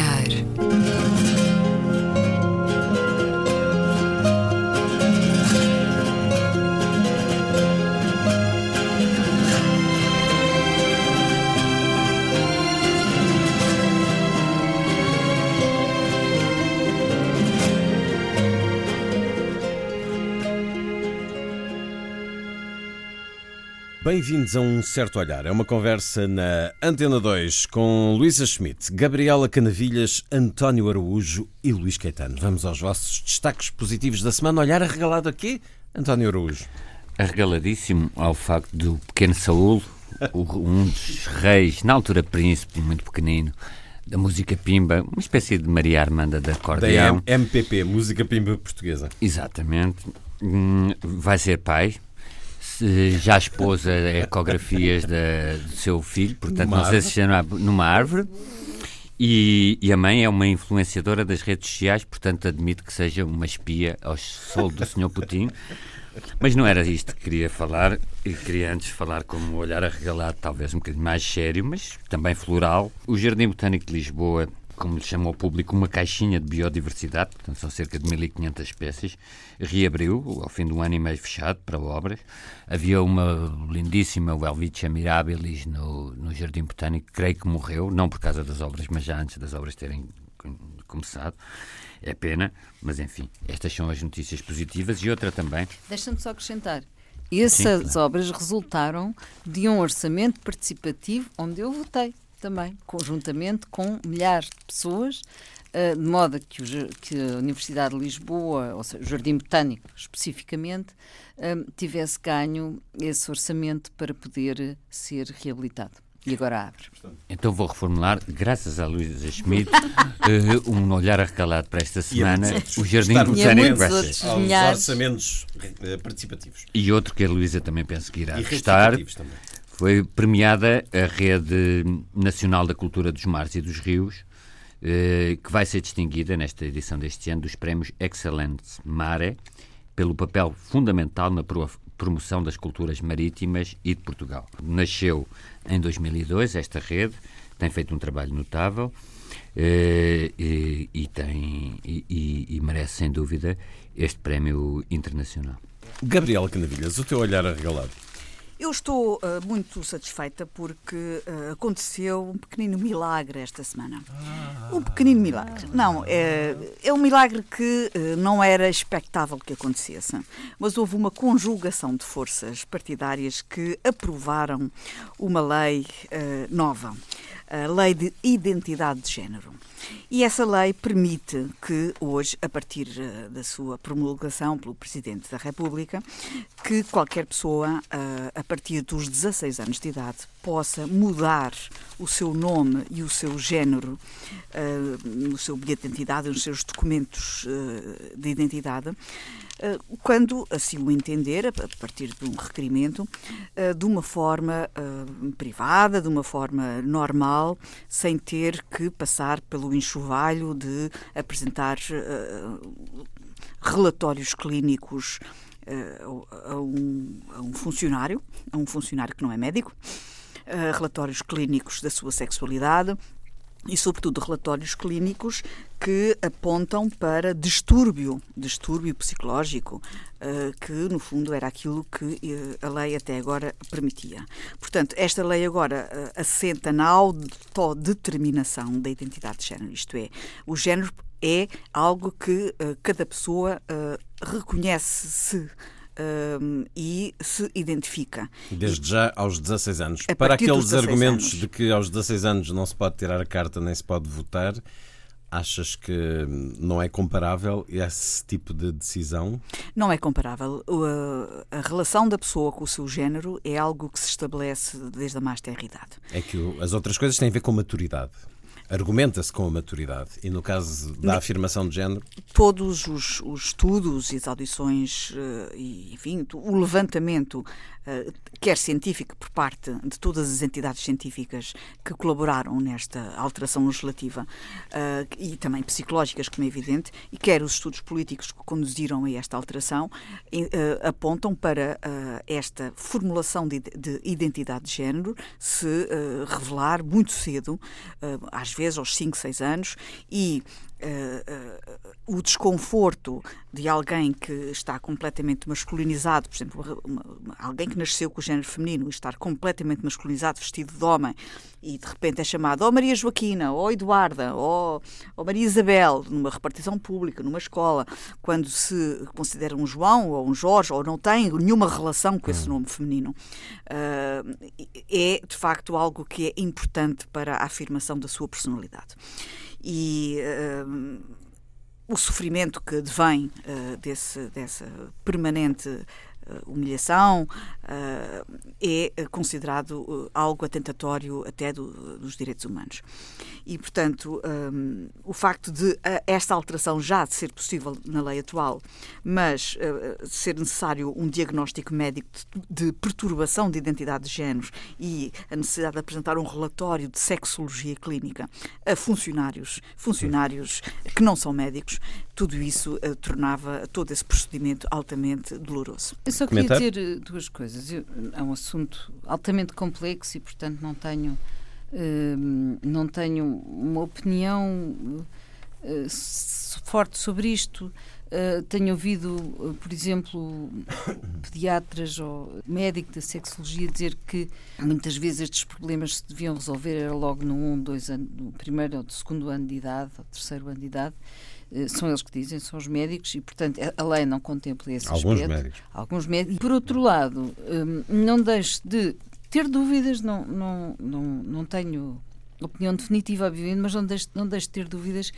olhar. Bem-vindos a um certo olhar. É uma conversa na Antena 2 com Luísa Schmidt, Gabriela Canavilhas, António Araújo e Luís Caetano. Vamos aos vossos destaques positivos da semana. Olhar arregalado aqui, António Araújo. Arregaladíssimo ao facto do pequeno Saúl, um dos reis, na altura príncipe, muito pequenino, da música pimba, uma espécie de Maria Armanda da acordeão. Da MPP, música pimba portuguesa. Exatamente. Hum, vai ser pai, já esposa ecografias da, do seu filho, portanto, numa não sei se chama numa árvore. E, e, a mãe é uma influenciadora das redes sociais, portanto, admito que seja uma espia ao sol do Sr. Putin. Mas não era isto que queria falar. Eu queria antes falar com um olhar arregalado, talvez um bocadinho mais sério, mas também floral. O Jardim Botânico de Lisboa como lhe chama ao público, uma caixinha de biodiversidade, portanto são cerca de 1.500 espécies, reabriu ao fim do ano e meio fechado para obras. Havia uma lindíssima Welwitschia mirabilis no, no Jardim Botânico, creio que morreu, não por causa das obras, mas já antes das obras terem começado. É pena, mas enfim, estas são as notícias positivas e outra também. Deixa-me só acrescentar. Essas Sim, claro. obras resultaram de um orçamento participativo onde eu votei também, conjuntamente com milhares de pessoas, uh, de modo que, o, que, a Universidade de Lisboa, ou seja, o Jardim Botânico especificamente, uh, tivesse ganho esse orçamento para poder ser reabilitado. E agora abre. Então vou reformular, graças a Luísa Schmidt, uh, um olhar arrecalado para esta semana, o Jardim Botânico vai ser. Aos orçamentos participativos. E outro que a Luísa também penso que irá gostar. Também foi premiada a Rede Nacional da Cultura dos Mares e dos Rios, eh, que vai ser distinguida nesta edição deste ano dos prémios Excellence Mare pelo papel fundamental na promoção das culturas marítimas e de Portugal. Nasceu em 2002 esta rede, tem feito um trabalho notável eh, e, e, tem, e, e merece, sem dúvida, este prémio internacional. Gabriel Canavilhas, o teu olhar arregalado. Eu estou uh, muito satisfeita porque uh, aconteceu um pequenino milagre esta semana. Ah, um pequenino milagre. Não, é, é um milagre que uh, não era expectável que acontecesse, mas houve uma conjugação de forças partidárias que aprovaram uma lei nova a Lei de Identidade de Género. E essa lei permite que hoje, a partir eh, da sua promulgação pelo Presidente da República, que qualquer pessoa, eh, a partir dos 16 anos de idade, possa mudar o seu nome e o seu género no seu bilhete de identidade, nos seus documentos eh, de identidade, eh, quando assim o entender, a partir de um requerimento, eh, de uma forma eh, privada, de uma forma normal, sem ter que passar pelo enxovalho de apresentar relatórios clínicos a um, a um funcionário, a um funcionário que não é médico, relatórios clínicos da sua sexualidade, e, sobretudo, relatórios clínicos que apontam para distúrbio, distúrbio psicológico, eh, que no fundo era aquilo que eh, a lei até agora permitia. Portanto, esta lei agora eh, assenta na autodeterminação da identidade de género, isto é, o género é algo que cada pessoa reconhece-se um, e se identifica. Desde já aos 16 anos. Para aqueles argumentos anos. de que aos 16 anos não se pode tirar a carta nem se pode votar, Achas que não é comparável esse tipo de decisão? Não é comparável. A relação da pessoa com o seu género é algo que se estabelece desde a mais tenra idade. É que as outras coisas têm a ver com maturidade argumenta-se com a maturidade. E no caso da afirmação de género? Todos os, os estudos e as audições, uh, e, enfim, o levantamento eh, quer científico por parte de todas as entidades científicas que colaboraram nesta alteração legislativa uh, e também psicológicas, como é evidente, e quer os estudos políticos que conduziram a esta alteração, uh, apontam para esta formulação de, de, identidade de género se revelar muito cedo, às vezes aos 5, 6 anos, e uh, o desconforto de alguém que está completamente masculinizado, por exemplo, uma, uma, alguém que nasceu com o género feminino e estar completamente masculinizado, vestido de homem, e de repente é chamado ou Maria Joaquina, ou Eduarda, ou, ou Maria Isabel, numa repartição pública, numa escola, quando se considera um João ou um Jorge, ou não tem nenhuma relação com esse hum. nome feminino, uh, é de facto algo que é importante para a afirmação da sua personalidade e uh, o sofrimento que advém uh, desse, dessa permanente humilhação é considerado algo atentatório até do, dos direitos humanos. E, portanto, um, o facto de esta alteração já de ser possível na lei atual, mas uh, ser necessário um diagnóstico médico de, de, perturbação de identidade de géneros e a necessidade de apresentar um relatório de sexologia clínica a funcionários, funcionários que não são médicos, tudo isso uh, tornava todo esse procedimento altamente doloroso. Eu só queria Comentar? dizer eh, duas coisas. Eu, é um assunto altamente complexo e, portanto, não tenho não tenho uma opinião uh, forte sobre isto. Uh, tenho ouvido, uh, por exemplo, pediatras ou médico da sexologia dizer que muitas vezes estes problemas se deviam resolver era logo no 1, 2 anos, no primeiro ou segundo ano de idade, ou terceiro ano de idade. Uh, são eles que dizem, são os médicos, e portanto a lei não contempla esse Alguns aspecto. Médicos. Alguns médicos. Por outro lado, um, não deixe de ter dúvidas, não, não, não, não tenho opinião definitiva, obviamente, mas não deixo, não deixo de ter dúvidas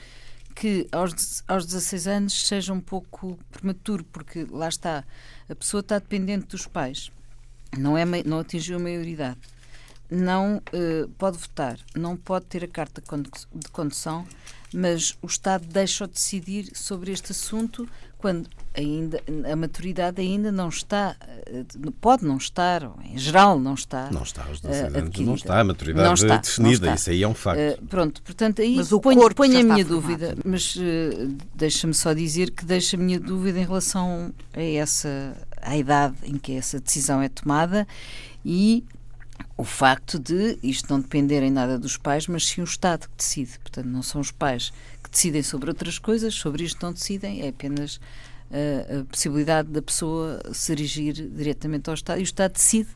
que aos, aos 16 anos seja um pouco prematuro, porque lá está, a pessoa está dependente dos pais, não, é, não atingiu a maioridade, não uh, pode votar, não pode ter a carta de condução, mas o Estado deixa-o decidir sobre este assunto quando ainda a maturidade ainda não está, eh, pode não estar, em geral não está. Não está aos 16 anos, não está a maturidade não está, definida, não isso aí é um facto. Uh, pronto, portanto, aí mas o ponho, ponho a minha dúvida, mas uh, deixa-me só dizer que deixa a minha dúvida em relação a essa à idade em que essa decisão é tomada e o facto de isto não depender em nada dos pais, mas sim o Estado que decide. Portanto, não são os pais decidem sobre outras coisas, sobre isto não decidem, é apenas uh, a possibilidade da pessoa se dirigir diretamente ao Estado e o Estado decide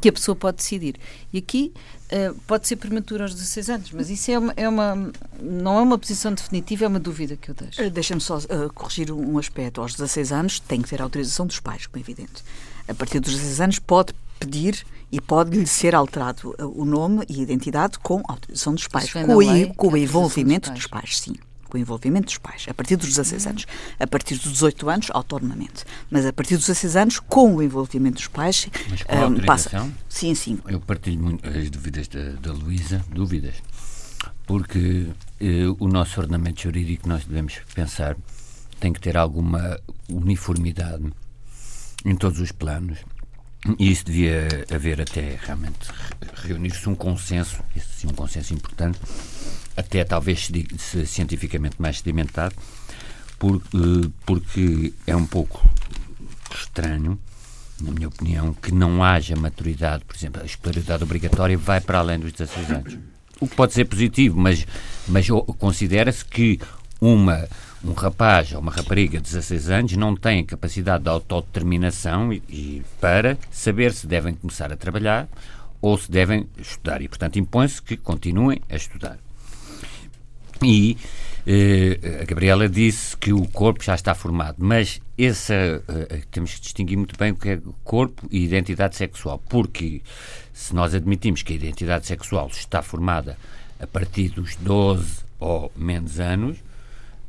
que a pessoa pode decidir. E aqui uh, pode ser prematuro aos 16 anos, mas isso é uma, é uma, não é uma posição definitiva, é uma dúvida que eu deixo. Uh, Deixa-me só uh, corrigir um aspecto. Aos 16 anos tem que ter autorização dos pais, como é evidente. A partir dos 16 anos pode pedir e pode-lhe ser alterado o nome e a identidade com a autorização dos pais, com, lei, com o envolvimento dos pais. dos pais, sim com o envolvimento dos pais, a partir dos 16 anos. A partir dos 18 anos, autonomamente. Mas a partir dos 16 anos, com o envolvimento dos pais, Mas com a um, passa. Sim, sim. Eu partilho muito as dúvidas da, da Luísa, dúvidas, porque eh, o nosso ordenamento jurídico, nós devemos pensar, tem que ter alguma uniformidade em todos os planos. E isso devia haver até realmente reunir-se um consenso, isso sim, um consenso importante, até talvez cientificamente mais sedimentado, eh, porque é um pouco estranho, na minha opinião, que não haja maturidade, por exemplo, a escolaridade obrigatória vai para além dos 16 anos. O que pode ser positivo, mas, mas considera-se que uma, um rapaz ou uma rapariga de 16 anos não tem capacidade de autodeterminação e, e para saber se devem começar a trabalhar ou se devem estudar. E, portanto, impõe-se que continuem a estudar. E eh, a Gabriela disse que o corpo já está formado, mas essa eh, temos que distinguir muito bem o que é corpo e identidade sexual, porque se nós admitimos que a identidade sexual está formada a partir dos 12 ou menos anos,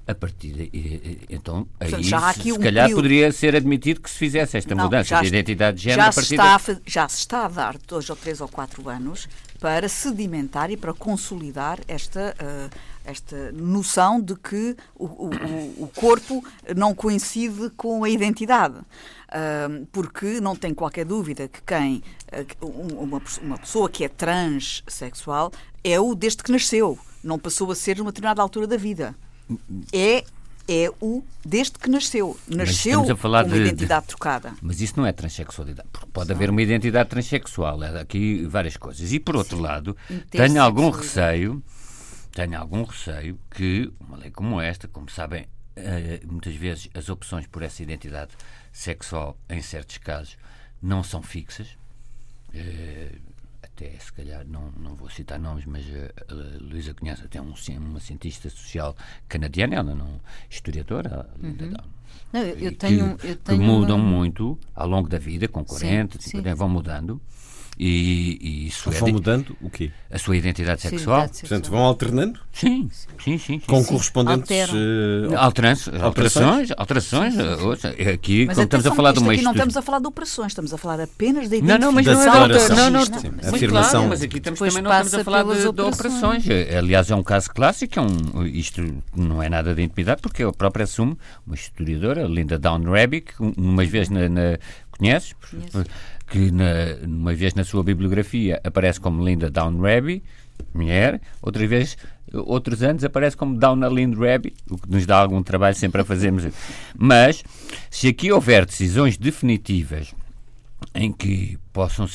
a partir de, então aí já se, se um calhar período. poderia ser admitido que se fizesse esta Não, mudança de identidade de género já a partir se está a, já se está a dar dois ou três ou quatro anos para sedimentar e para consolidar esta uh, esta noção de que o, o, o, corpo não coincide com a identidade. Uh, porque não tem qualquer dúvida que quem uh, uma, uma pessoa que é transexual é o desde que nasceu, não passou a ser numa determinada altura da vida. É é o desde que nasceu. Nasceu com uma de, identidade de, trocada. Mas isso não é transexualidade, porque pode haver uma identidade transexual. É aqui várias coisas. E por outro Sim. lado, tenho algum receio tenho algum receio que uma lei como esta, como sabem, eh, muitas vezes as opções por essa identidade sexual, em certos casos, não são fixas. Eh, até se calhar, não, não vou citar nomes, mas a, a Luísa conhece até um, uma cientista social canadiana, ela não historiadora, uhum. não, eu, tenho, que, eu tenho que mudam uma... muito ao longo da vida, com 40, sim, 50, sim. vão mudando. E, e isso vão é mudando o quê? A sua identidade sexual. Identidade sexual. Portanto, vão alternando? Sim, sim, sim. sim com sim. correspondentes uh, alterações, alterações, alterações. Eh, aqui, mas quando estamos a falar de uma aqui não estamos a falar de operações, estamos a falar apenas da identificação. Não, não, mas não é da não, não, sim, afirmação. Claro, mas aqui estamos, também não estamos a falar de, de operações. Eh, aliás, é um caso clássico, é um, isto não é nada de intimidade, porque eu próprio assumo, uma historiadora, Linda Down Rabbit, umas vezes na, na Conheces? Conheço que na, uma vez na sua bibliografia aparece como Linda Down Rabbit, mulher, outra vez, outros anos aparece como Down a Lind Rabbit, o que nos dá algum trabalho sempre a fazermos. Mas, se aqui houver decisões definitivas em que possam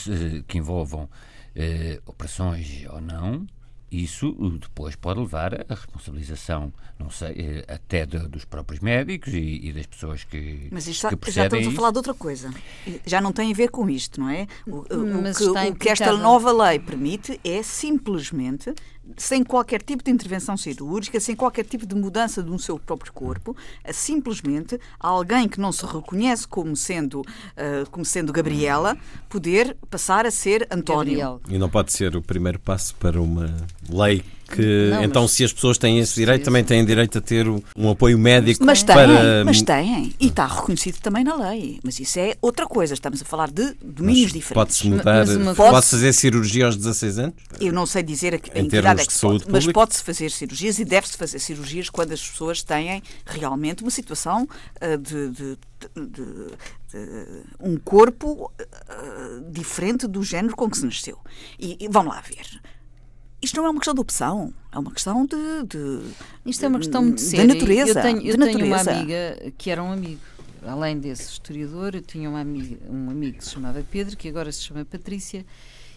que envolvam eh, operações ou não, isso depois pode levar à responsabilização, não sei, eh, até de, dos próprios médicos e, e, das pessoas que. Mas isto, que já estamos a falar de outra coisa. Já não tem a ver com isto, não é? O, o, que, o que esta nova lei permite é simplesmente sem qualquer tipo de intervenção cirúrgica, sem qualquer tipo de mudança do seu próprio corpo, simplesmente alguém que não se reconhece como sendo, uh, como sendo Gabriela, poder passar a ser António. Gabriel. E não pode ser o primeiro passo para uma lei que não, então se as pessoas têm esse direito, também têm direito a ter um apoio médico mas têm, para... Mas têm, e está reconhecido também na lei. Mas isso é outra coisa, estamos a falar de domínios diferentes. Pode-se mudar, pode fazer cirurgia aos 16 anos? Eu não sei dizer a, em que idade é que se pode, mas pode-se fazer cirurgias e deve-se fazer cirurgias quando as pessoas têm realmente uma situação uh, de, de, de, de, um corpo uh, diferente do género com que se nasceu. E, e vamos lá ver isto não é uma questão de opção, é uma questão de. de isto é uma questão muito séria. De natureza. Eu tenho, eu tenho uma amiga que era um amigo. Além desse historiador, eu tinha uma amiga, um amigo que se chamava Pedro, que agora se chama Patrícia,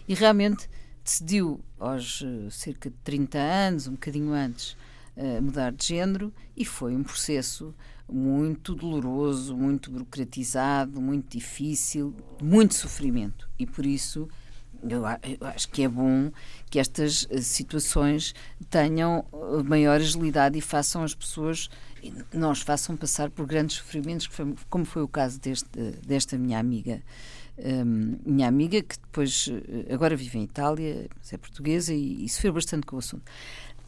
e realmente decidiu, aos uh, cerca de 30 anos, um bocadinho antes, uh, mudar de género, e foi um processo muito doloroso, muito burocratizado, muito difícil, muito sofrimento. E por isso eu, acho que é bom que estas eh, situações tenham eh, maior agilidade e façam as pessoas, nós façam passar por grandes sofrimentos, como foi o caso deste, desta minha amiga. Um, minha amiga, que depois eh, agora vive em Itália, mas é portuguesa e, e sofreu bastante com o assunto.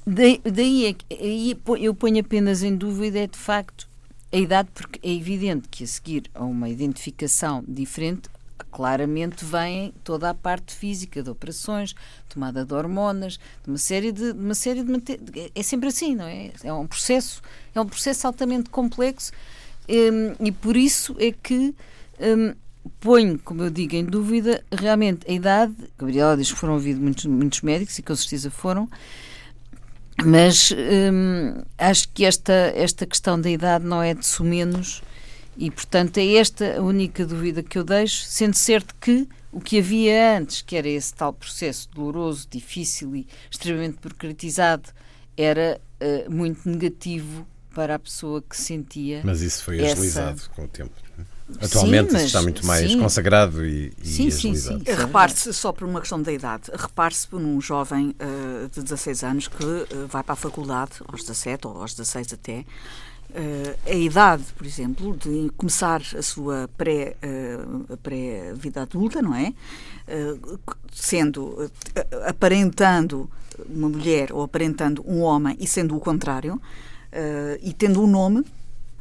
Daí, daí é eu ponho apenas em dúvida é de facto a idade, porque é evidente que a seguir a uma identificação diferente claramente vem toda a parte física de operações, tomada de hormonas, de uma série de, de uma série de é sempre assim, não é? É um processo, é um processo altamente complexo um, e por isso é que um, ponho, como eu digo, em dúvida realmente a idade. Gabriela diz que foram ouvidos muitos, muitos médicos e com certeza foram. Mas hum, acho que esta, esta questão da idade não é de sumenos e, portanto, é esta a única dúvida que eu deixo, sendo certo que o que havia antes, que era esse tal processo doloroso, difícil e extremamente burocratizado, era uh, muito negativo para a pessoa que sentia. Mas isso foi agilizado essa... com o tempo. É? Atualmente sim, está muito mais sim. consagrado e, e sim, agilizado. Sim, sim. Repare-se, só por uma questão da idade, repare-se por um jovem uh, de 16 anos que uh, vai para a faculdade, aos 17 ou aos 16 até, a idade, por exemplo, de começar a sua pré-vida uh, pré adulta, não é? Uh, sendo, aparentando uma mulher ou aparentando um homem e sendo o contrário, e tendo um nome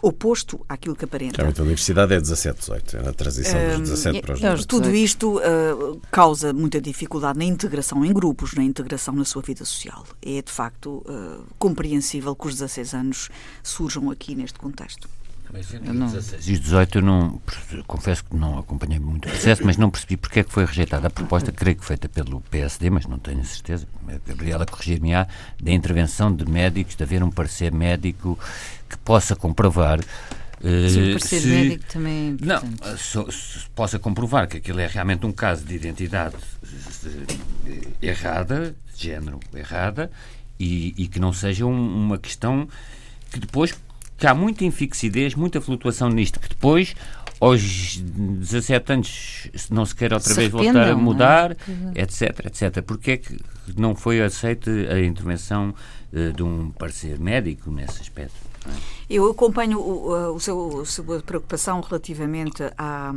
oposto àquilo que aparenta. Realmente a universidade é 17, 18, é na transição dos 17 para os 18. Tudo isto uh, causa muita dificuldade na integração em grupos, na integração na sua vida social. É de facto uh, compreensível que os 16 anos surjam aqui neste contexto. Mas entre não... 16 e os 18 eu não, confesso que não acompanhei muito o processo, mas não percebi porque é que foi rejeitada a proposta, creio que feita pelo PSD, mas não tenho certeza, Gabriela corrigir-me-á, da intervenção de médicos, de haver um parecer médico que possa comprovar Sim, uh, se, médico também é Não, se, se, possa comprovar que aquilo é realmente um caso de identidade errada, de género errada, e, e que não seja um, uma questão que depois que há muita infixidez, muita flutuação nisto, que depois aos 17 anos não se quer outra se vez voltar a é? mudar, é? etc, etc. Porque é que não foi aceita a intervenção uh, de um parecer médico nesse aspecto? Eu acompanho o, o, seu, a sua preocupação relativamente à,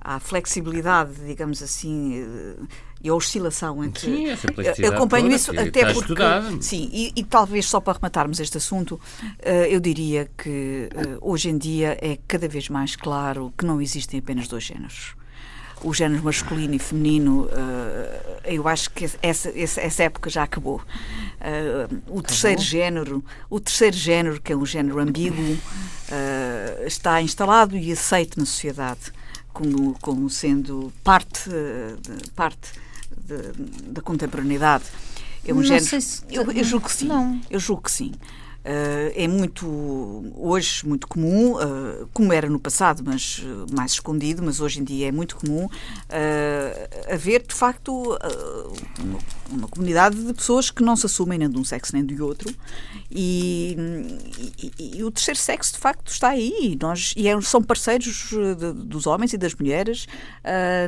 à flexibilidade, digamos assim, eh, e a oscilação entre. Sim, essa flexibilidade Acompanho isso até porque. Estudado. Sim, e, e, talvez só para rematarmos este assunto, uh, eu diria que uh, hoje em dia é cada vez mais claro que não existem apenas dois géneros o género masculino e feminino, uh, eu acho que essa, essa, época já acabou. Uh, o terceiro género, o terceiro género, que é um género ambíguo, uh, está instalado e aceito na sociedade como, como sendo parte, parte da contemporaneidade. É um não género. Se... Eu, eu julgo que sim. Não. Eu julgo que sim. Uh, é muito, hoje, muito comum, uh, como era no passado, mas uh, mais escondido, mas hoje em dia é muito comum, haver, de facto, uma, uma, comunidade de pessoas que não se assumem nem de um sexo nem do outro e, e, e o terceiro sexo, de facto, está aí. Nós, e é, são parceiros de, dos homens e das mulheres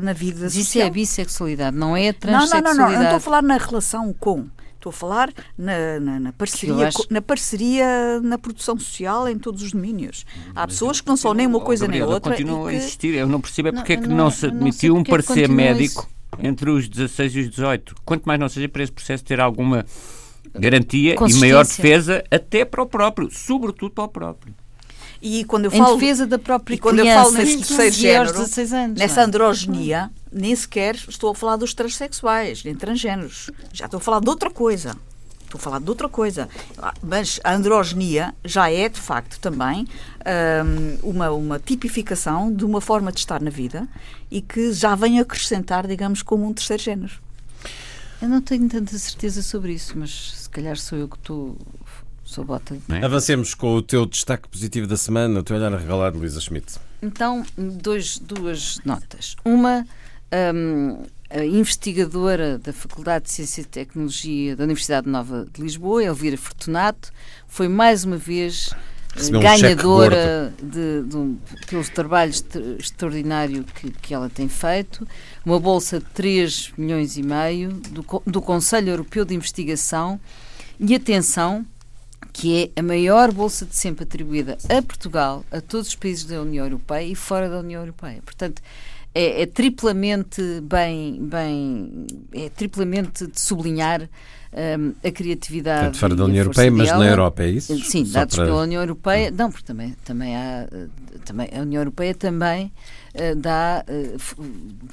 na vida mas social. Isso é a bissexualidade, não é a transexualidade. Não, não, não, não, eu estou a falar na relação com Estou a falar na, na, na parceria, acho... na parceria na produção social em todos os domínios. Há pessoas que não são nem uma coisa nem outra. Continua que... a existir. Eu não percebo é porque é que não, se admitiu um parecer médico isso. entre os 16 e os 18. Quanto mais não seja para esse processo ter alguma garantia e maior defesa até para o próprio, sobretudo para o próprio. E quando eu falo, em defesa da própria e quando criança, eu falo nesse terceiro género, anos, nessa é? androginia, nem sequer estou a falar dos transexuais, nem transgêneros. Já estou a falar de outra coisa. Estou a falar de outra coisa. Mas a androginia já é, de facto, também um, uma, uma tipificação de uma forma de estar na vida e que já vem acrescentar, digamos, como um terceiro género. Eu não tenho tanta certeza sobre isso, mas se calhar sou eu que estou Sou bota. É? Avancemos com o teu destaque positivo da semana, o teu olhar regalado, Luísa Schmidt. Então, dois, duas notas. Uma, um, a investigadora da Faculdade de Ciência e Tecnologia da Universidade Nova de Lisboa, Elvira Fortunato, foi mais uma vez Recebeu ganhadora um de, de um, pelo trabalho extraordinário que, que ela tem feito, uma bolsa de 3 milhões e meio do, do Conselho Europeu de Investigação e atenção, que é a maior bolsa de sempre atribuída a Portugal, a todos os países da União Europeia e fora da União Europeia. Portanto, é, é triplamente bem, bem, é triplamente de sublinhar um, a criatividade. Portanto, fora da União Europeia, mas na Europa, é isso? Sim, Só dados para... pela União Europeia. Não, porque também, também há. Também, a União Europeia também uh, dá, uh,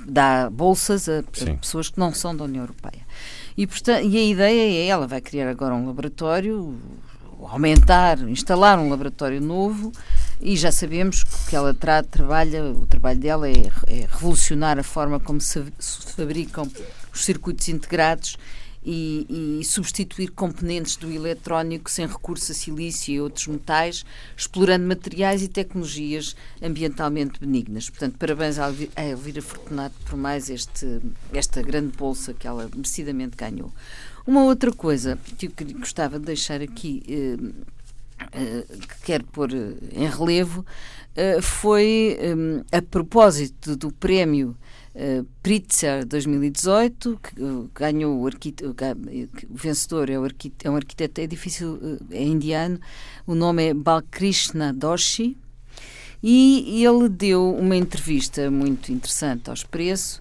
dá bolsas a, a pessoas que não são da União Europeia. E, portanto, e a ideia é, ela vai criar agora um laboratório, aumentar, instalar um laboratório novo e já sabemos que ela tra trabalha, o trabalho dela é, é, revolucionar a forma como se, fabricam os circuitos integrados e, e, substituir componentes do eletrónico sem recurso a silício e outros metais, explorando materiais e tecnologias ambientalmente benignas. Portanto, parabéns a Elvira Fortunato por mais este, esta grande bolsa que ela merecidamente ganhou. Uma outra coisa que eu gostava de deixar aqui, eh, eh, que quero pôr eh, em relevo, foi a propósito do prémio Pritzker 2018, que ganhou o, o vencedor é, o é um arquiteto, é difícil, é indiano, o nome é Balkrishna Doshi, e ele deu uma entrevista muito interessante ao Expresso,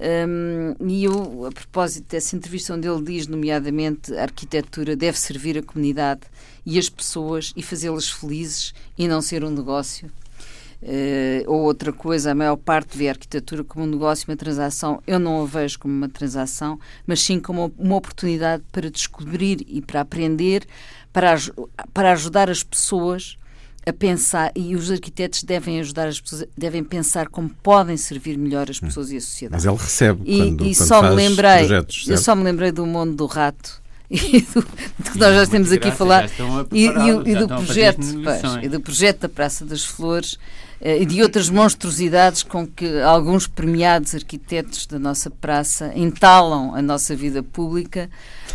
um, e eu, a propósito dessa entrevista, onde ele diz, nomeadamente, a arquitetura deve servir a comunidade e as pessoas e fazê-las felizes e não ser um negócio. Uh, ou outra coisa, a maior parte vê a arquitetura como um negócio, uma transação. Eu não a vejo como uma transação, mas sim como uma oportunidade para descobrir e para aprender, para, para ajudar as pessoas a pensar, e os arquitetos devem ajudar as pessoas, devem pensar como podem servir melhor as pessoas hum. e a sociedade. Mas ele recebe e, quando, e quando só me lembrei, projetos, Eu só me lembrei do mundo do rato e do, do que nós já temos aqui a falar e, e, e do projeto pois, e do projeto da Praça das Flores e de outras monstruosidades com que alguns premiados arquitetos da nossa praça entalam a nossa vida pública,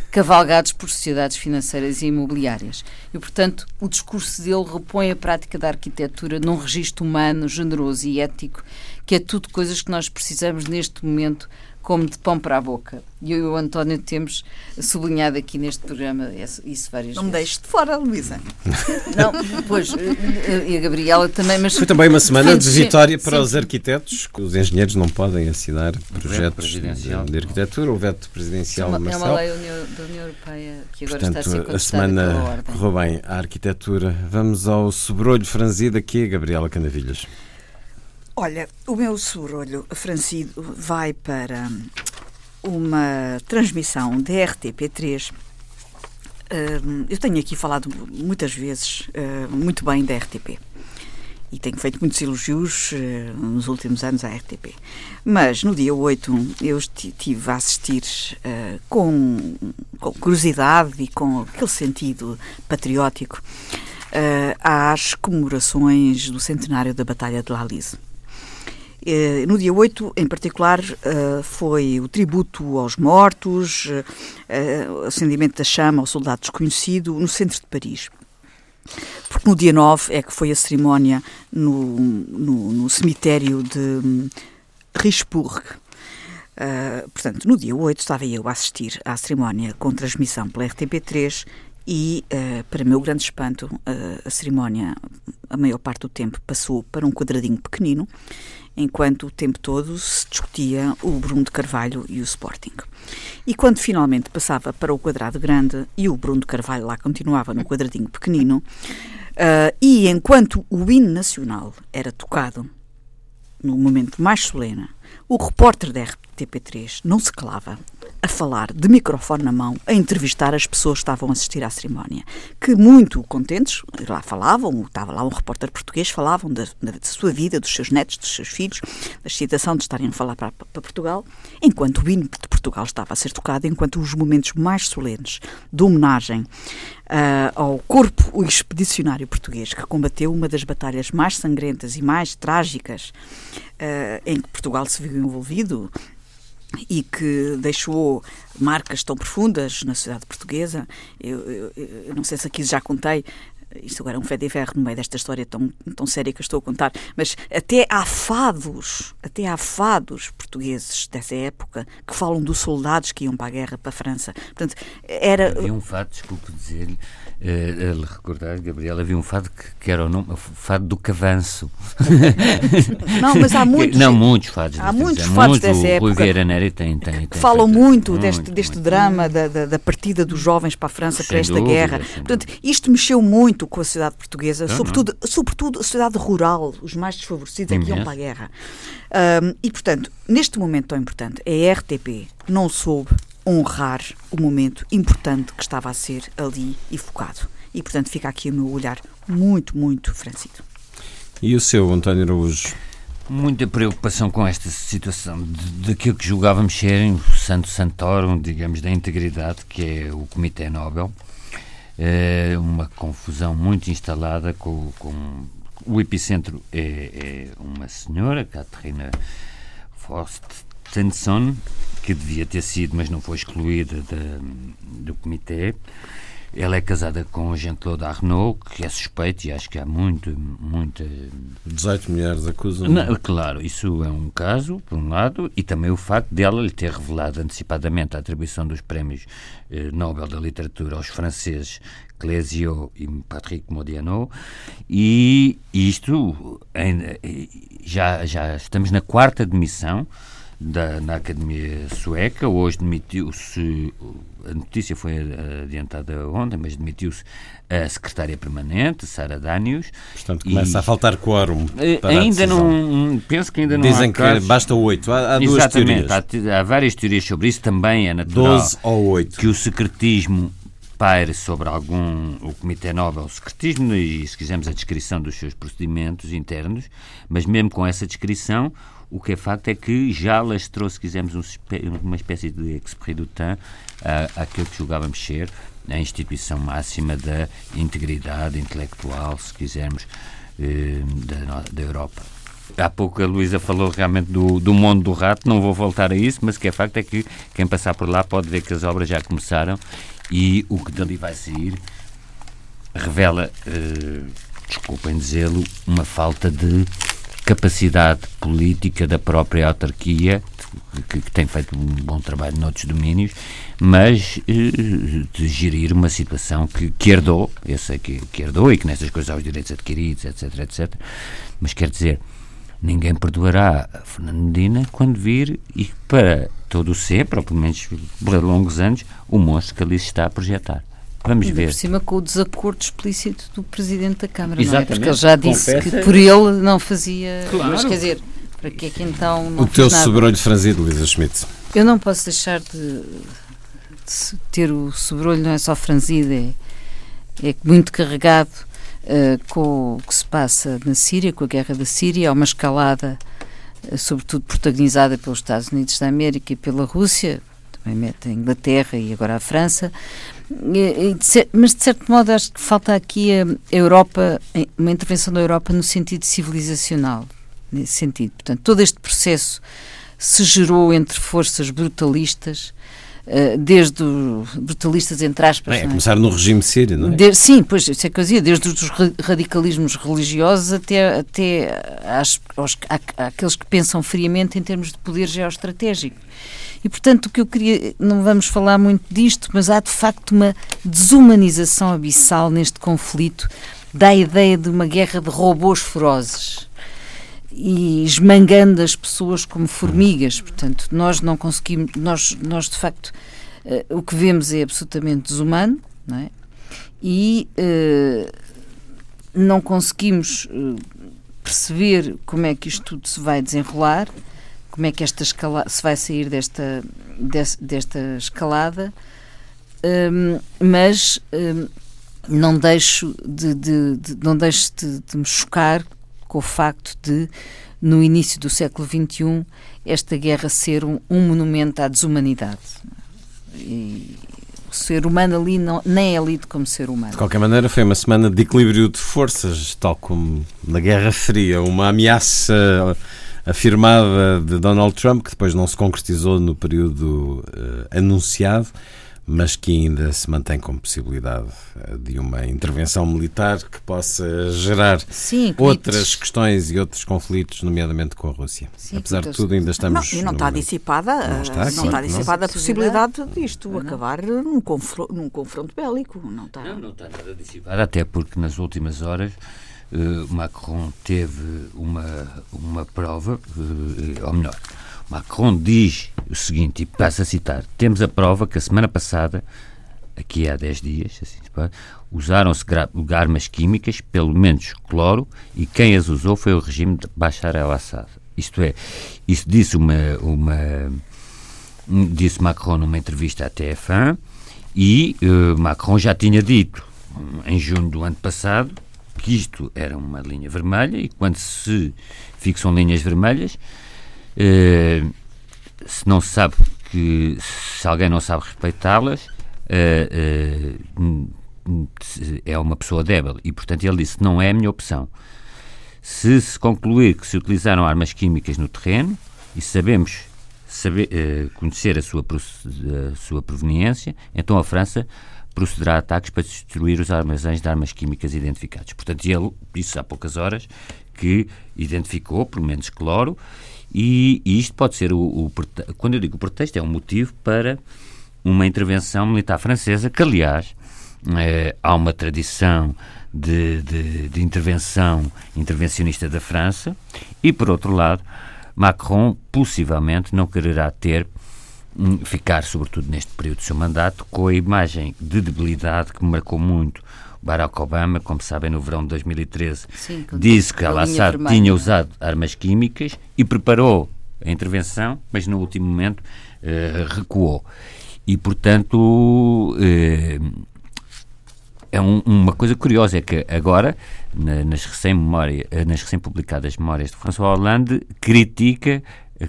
cavalgados por sociedades financeiras e imobiliárias. E, portanto, o discurso dele repõe a prática da arquitetura num registro humano, generoso e ético, que é tudo coisas que nós precisamos neste momento como de pão para a boca. E eu e o António temos sublinhado aqui neste programa isso várias Não vezes. Não me deixes de fora, Luísa. Não, pois, eh, e a Gabriela também, mas... Foi também uma semana de vitória para sim. os arquitetos, que os engenheiros não podem assinar projetos de, de, arquitetura, o veto presidencial é uma, é uma lei da União Europeia que agora Portanto, está a ser a semana correu bem a arquitetura. Vamos ao sobrolho franzido aqui, Gabriela Canavilhas. Olha, o meu sobrolho francido vai para uma transmissão de RTP3. Hum, eu tenho aqui falado muitas vezes hum, muito bem da RTP e tenho feito muitos elogios hum, nos últimos anos à RTP. Mas no dia 8 eu estive a assistir com, com curiosidade e com aquele sentido patriótico às comemorações do centenário da Batalha de Lalize. Eh, no dia 8, em particular, eh, foi o tributo aos mortos, eh, o acendimento da chama ao soldado desconhecido no centro de Paris. Porque no dia 9 é que foi a cerimónia no, no, no cemitério de hum, Richebourg. Uh, portanto, no dia 8 estava eu a assistir à cerimónia com transmissão pela RTP3 e, uh, para meu grande espanto, uh, a cerimónia, a maior parte do tempo, passou para um quadradinho pequenino enquanto o tempo todo se discutia o Bruno de Carvalho e o Sporting. E quando finalmente passava para o quadrado grande e o Bruno de Carvalho lá continuava no quadradinho pequenino, uh, e enquanto o hino nacional era tocado no momento mais solene, o repórter da RTP3 não se calava a falar de microfone na mão, a entrevistar as pessoas que estavam a assistir à cerimónia, que muito contentes, lá falavam, estava lá um repórter português, falavam da, da sua vida, dos seus netos, dos seus filhos, da excitação de estarem a falar para, para Portugal, enquanto o hino de Portugal estava a ser tocado, enquanto os momentos mais solenes de homenagem uh, ao corpo expedicionário português que combateu uma das batalhas mais sangrentas e mais trágicas uh, em que Portugal se viu envolvido, e que deixou marcas tão profundas na sociedade portuguesa. Eu, eu, eu, não sei se aqui já contei, isto agora é um fé de ferro no meio desta história tão, tão séria que estou a contar, mas até há fados, até há fados portugueses dessa época que falam dos soldados que iam para a guerra, para a França. Portanto, era... Havia um fado, desculpe dizer-lhe, uh, a recordar, Gabriel, havia um fado que, que, era o nome, o fado do Cavanço. Não, mas há muitos. Não, muitos fados. Há muitos fados dessa o época. Rui Vieira Neri tem, tem, tem que falam muito, muito deste, deste muito. drama da, da, da, partida dos jovens para a França sem para esta dúvida, guerra. Portanto, isto mexeu muito com a sociedade portuguesa, não, sobretudo, não. sobretudo a sociedade rural, os mais desfavorecidos é que iam para a guerra. Um, e, portanto, neste momento tão importante, a RTP não soube honrar o momento importante que estava a ser ali e focado. E, portanto, fica aqui o meu olhar muito, muito franzido. E o seu, António Araújo? Muita preocupação com esta situação daquilo que julgávamos serem o santo santorum, digamos, da integridade, que é o Comitê Nobel. É uma confusão muito instalada com, com o epicentro é, é uma senhora, Katrina Forstenson, que devia ter sido, mas não foi excluída de, do comitê. Ela é casada com o Jean-Claude Arnaud, que é suspeito, e acho que há muito, muita... 18 mulheres acusam. Não, claro, isso é um caso, por um lado, e também o facto dela lhe ter revelado antecipadamente a atribuição dos prémios eh, Nobel da Literatura aos franceses Clésio e Patrick Modiano, e isto já, já estamos na quarta demissão da, na Academia Sueca. Hoje demitiu-se, a notícia foi adiantada ontem, mas demitiu-se a secretária permanente, Sara Danius. Portanto, começa e, a faltar quórum. Eh, ainda não, penso que ainda não Dizem que casos. basta oito. Há, há duas Exatamente, teorias. Há, há, várias teorias sobre isso. Também é natural 12 ou 8. que o secretismo paire sobre algum o Comitê Nobel, o secretismo e, se quisermos, a descrição dos seus procedimentos internos, mas mesmo com essa descrição, O que é facto é que já lastrou, se quisermos, um, uma espécie de temps àquilo que julgávamos ser a instituição máxima da integridade intelectual, se quisermos, eh, da, da Europa. Há pouco a Luísa falou realmente do, do mundo do rato, não vou voltar a isso, mas o que é facto é que quem passar por lá pode ver que as obras já começaram e o que dali vai sair revela, eh, desculpem dizê-lo, uma falta de capacidade política da própria autarquia, que, que, tem feito um bom trabalho noutros domínios, mas eh, de gerir uma situação que, que herdou, eu sei que, que herdou e que nessas coisas há os direitos adquiridos, etc, etc, mas quer dizer, ninguém perdoará a Fernando Medina quando vir e para todo o sempre, ou pelo menos por longos anos, o monstro que ali se está a projetar. Vamos ver. Por cima com o desacordo explícito do Presidente da Câmara, Exatamente. não é? Porque ele já disse Confessa. que por ele não fazia. Claro. Mas quer dizer, para que é que então. o teu sobrolho franzido, Luísa Schmidt. Eu não posso deixar de, de, ter o sobrolho, não é só franzido, é, é muito carregado uh, com o que se passa na Síria, com a guerra da Síria. Há uma escalada, uh, sobretudo protagonizada pelos Estados Unidos da América e pela Rússia, também mete a Inglaterra e agora a França, mas de certo modo acho que falta aqui a Europa, uma intervenção da Europa no sentido civilizacional, nesse sentido. Portanto, todo este processo se gerou entre forças brutalistas, eh, desde brutalistas entre aspas. Bem, é, começar no regime sírio, não é? De, sim, pois, isso é que eu dizia, desde os radicalismos religiosos até, até às, aos, àqueles que pensam friamente em termos de poder geoestratégico. E, portanto, o que eu queria, não vamos falar muito disto, mas há de facto uma desumanização abissal neste conflito, da ideia de uma guerra de robôs ferozes e esmangando as pessoas como formigas. Portanto, nós não conseguimos, nós, nós de facto, uh, o que vemos é absolutamente desumano, não é? E uh, não conseguimos uh, perceber como é que isto tudo se vai desenrolar como é que esta escala se vai sair desta, desta escalada, um, mas um, não deixo de, de, de não deixo de, de, me chocar com o facto de no início do século XXI esta guerra ser um, um monumento à desumanidade e o ser humano ali não, nem é lido como ser humano. De qualquer maneira, foi uma semana de equilíbrio de forças, tal como na Guerra Fria, uma ameaça afirmada de Donald Trump, que depois não se concretizou no período uh, anunciado, mas que ainda se mantém como possibilidade eh, de uma intervenção militar que possa gerar Sim, outras questões e outros conflitos, nomeadamente com a Rússia. Sim, Apesar de tudo, ainda estamos. Não, e não está dissipada, não está, não está dissipada a possibilidade disto não. acabar num confronto, num confronto bélico. Não está. Não, não está nada dissipada, até porque nas últimas horas Macron teve uma, uma prova, uh, ou melhor, Macron diz o seguinte, e passa a citar: temos a prova que a semana passada, aqui há 10 dias, assim usaram-se armas químicas, pelo menos cloro, e quem as usou foi o regime de Bashar al-Assad. Isto é, isso disse uma, uma disse Macron numa entrevista à TF1 e uh, Macron já tinha dito em junho do ano passado que isto era uma linha vermelha e quando se fixam linhas vermelhas, eh, se não se sabe que se alguém não sabe respeitá-las, eh, eh, é uma pessoa débil e, portanto, ele disse: não é a minha opção. Se se concluir que se utilizaram armas químicas no terreno e sabemos saber, conhecer a sua, a sua proveniência, então a França procederá a ataques para destruir os armazéns de armas químicas identificados. Portanto, ele disse há poucas horas que identificou, pelo menos, cloro, e, e isto pode ser o, o, Quando eu digo pretexto, é um motivo para uma intervenção militar francesa, que, aliás, é, há uma tradição de, de, de intervenção intervencionista da França, e, por outro lado, Macron possivelmente não quererá ter ficar, sobretudo neste período do seu mandato, com a imagem de debilidade que marcou muito Barack Obama, como sabem, no verão de 2013, Sim, disse que Al-Assad tinha usado armas químicas e preparou a intervenção, mas no último momento eh, recuou. E, portanto, eh, é um, uma coisa curiosa, é que agora, na, nas recém-publicadas recém memórias de François Hollande, critica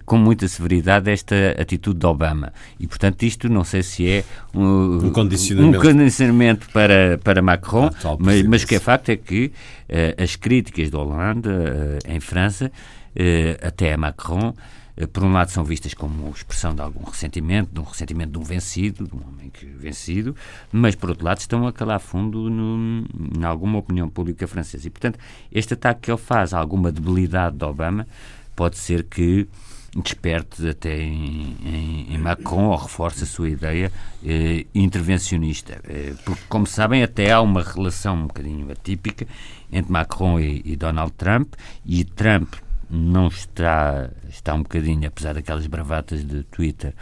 com muita severidade esta atitude de Obama. E, portanto, isto não sei se é um, um condicionamento, um condicionamento para, para Macron, mas, mas o que é facto é que uh, as críticas de Hollande uh, em França, uh, até a Macron, por um lado são vistas como expressão de algum ressentimento, de um ressentimento de um vencido, de um homem que vencido, mas por outro lado estão a calar fundo no, em alguma opinião pública francesa. E, portanto, este ataque que ele faz a alguma debilidade de Obama pode ser que desperte até em, em, em, Macron ou reforce a sua ideia eh, intervencionista. Eh, porque, como sabem, até há uma relação um bocadinho atípica entre Macron e, e, Donald Trump, e Trump não está, está um bocadinho, apesar daquelas bravatas de Twitter,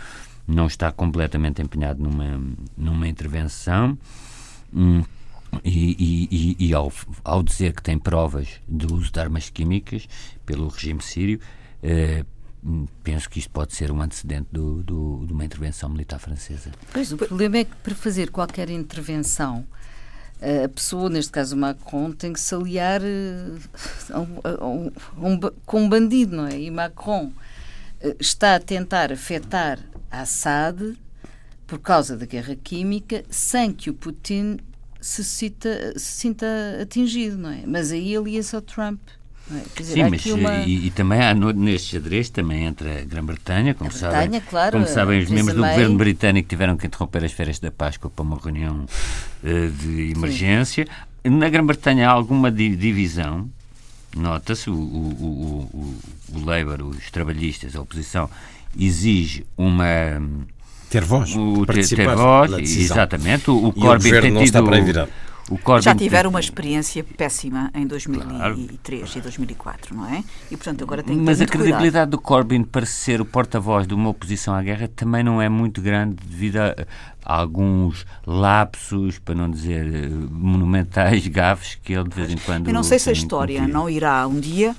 não está completamente empenhado numa, numa intervenção. Hum, e, e, e ao, ao, dizer que tem provas de uso de armas químicas pelo regime sírio, eh, penso que isto pode ser um antecedente do, do, de uma intervenção militar francesa. Pois, o problema é que para fazer qualquer intervenção, a pessoa, neste caso o Macron, tem que se aliar uh, a um, a um, com um bandido, não é? E Macron uh, está a tentar afetar Assad por causa da guerra química, sem que o Putin se, cita, se sinta atingido, não é? Mas aí alia-se ao Trump. É? Dizer, Sim, mas uma... e, e, também há no, neste xadrez também entra a Grã-Bretanha, como, sabem, claro, como sabem, os membros do governo britânico tiveram que interromper as férias da Páscoa para uma reunião uh, de emergência. Sim. Na Grã-Bretanha há alguma divisão, nota-se, o, o, o, o Labour, os trabalhistas, a oposição, exige uma ter voz, o, ter, ter voz, exatamente. O, o Corbyn tem tido já tiveram uma experiência péssima em 2003 claro. e 2004, não é? E portanto agora tem que Mas a credibilidade cuidado. do Corbyn para ser o porta-voz de uma oposição à guerra também não é muito grande devido a, a alguns lapsos, para não dizer eh, monumentais gafes que ele de vez em quando. Eu não sei se a história não irá um dia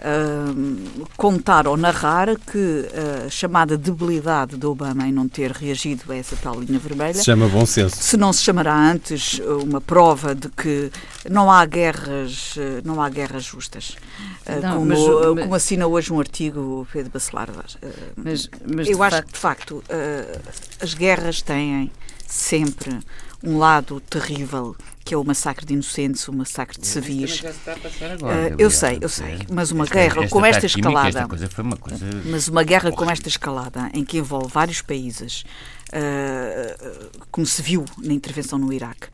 uh, contar ou narrar que a chamada debilidade de Obama em não ter reagido a essa tal linha vermelha se chama bom senso. Se não se chamará antes uma prova de que não há guerras, não há guerras justas. Ah, não, como, mas, ah, como assina hoje um artigo Pedro Bacelar. Mas, mas Eu acho facto... que, de facto, as guerras têm sempre um lado terrível que é o massacre de inocentes, o massacre de civis. Uh, eu sei, eu sei, mas uma guerra esta com esta escalada, esta uma coisa... mas uma guerra com esta escalada, em que envolve vários países, uh, como se viu na intervenção no Iraque,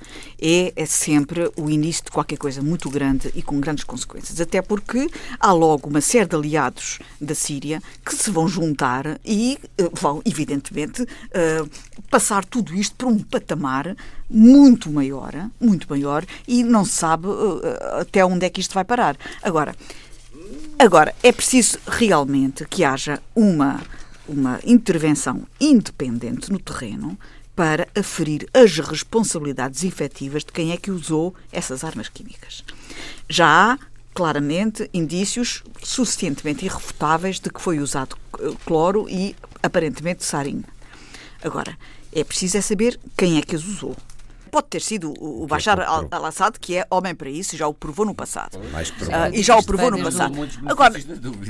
é, é, sempre o início de qualquer coisa muito grande e com grandes consequências. Até porque há logo uma série de aliados da Síria que se vão juntar e uh, vão, evidentemente, uh, passar tudo isto para um patamar muito maior, muito maior, e não se sabe até onde é que isto vai parar. Agora, agora é preciso realmente que haja uma uma intervenção independente no terreno para aferir as responsabilidades efetivas de quem é que usou essas armas químicas. Já há, claramente, indícios suficientemente irrefutáveis de que foi usado cloro e, aparentemente, sarinho. Agora, é preciso é saber quem é que as usou pode ter sido o Bashar al-Assad, que é homem para isso, já o provou no passado. Uh, e já o provou no passado. Agora,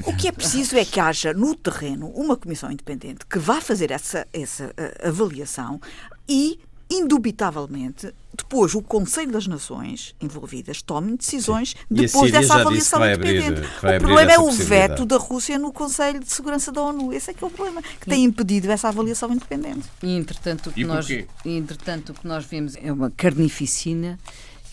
o que é preciso é que haja no terreno uma comissão independente que vá fazer essa, essa uh, avaliação e indubitavelmente, depois o Conselho das Nações envolvidas tome decisões Sim. depois dessa avaliação independente. Abrir, o problema é o veto da Rússia no Conselho de Segurança da ONU. Esse é que é o problema, que tem impedido essa avaliação independente. E, entretanto, o que, nós, entretanto, o que nós vemos é uma carnificina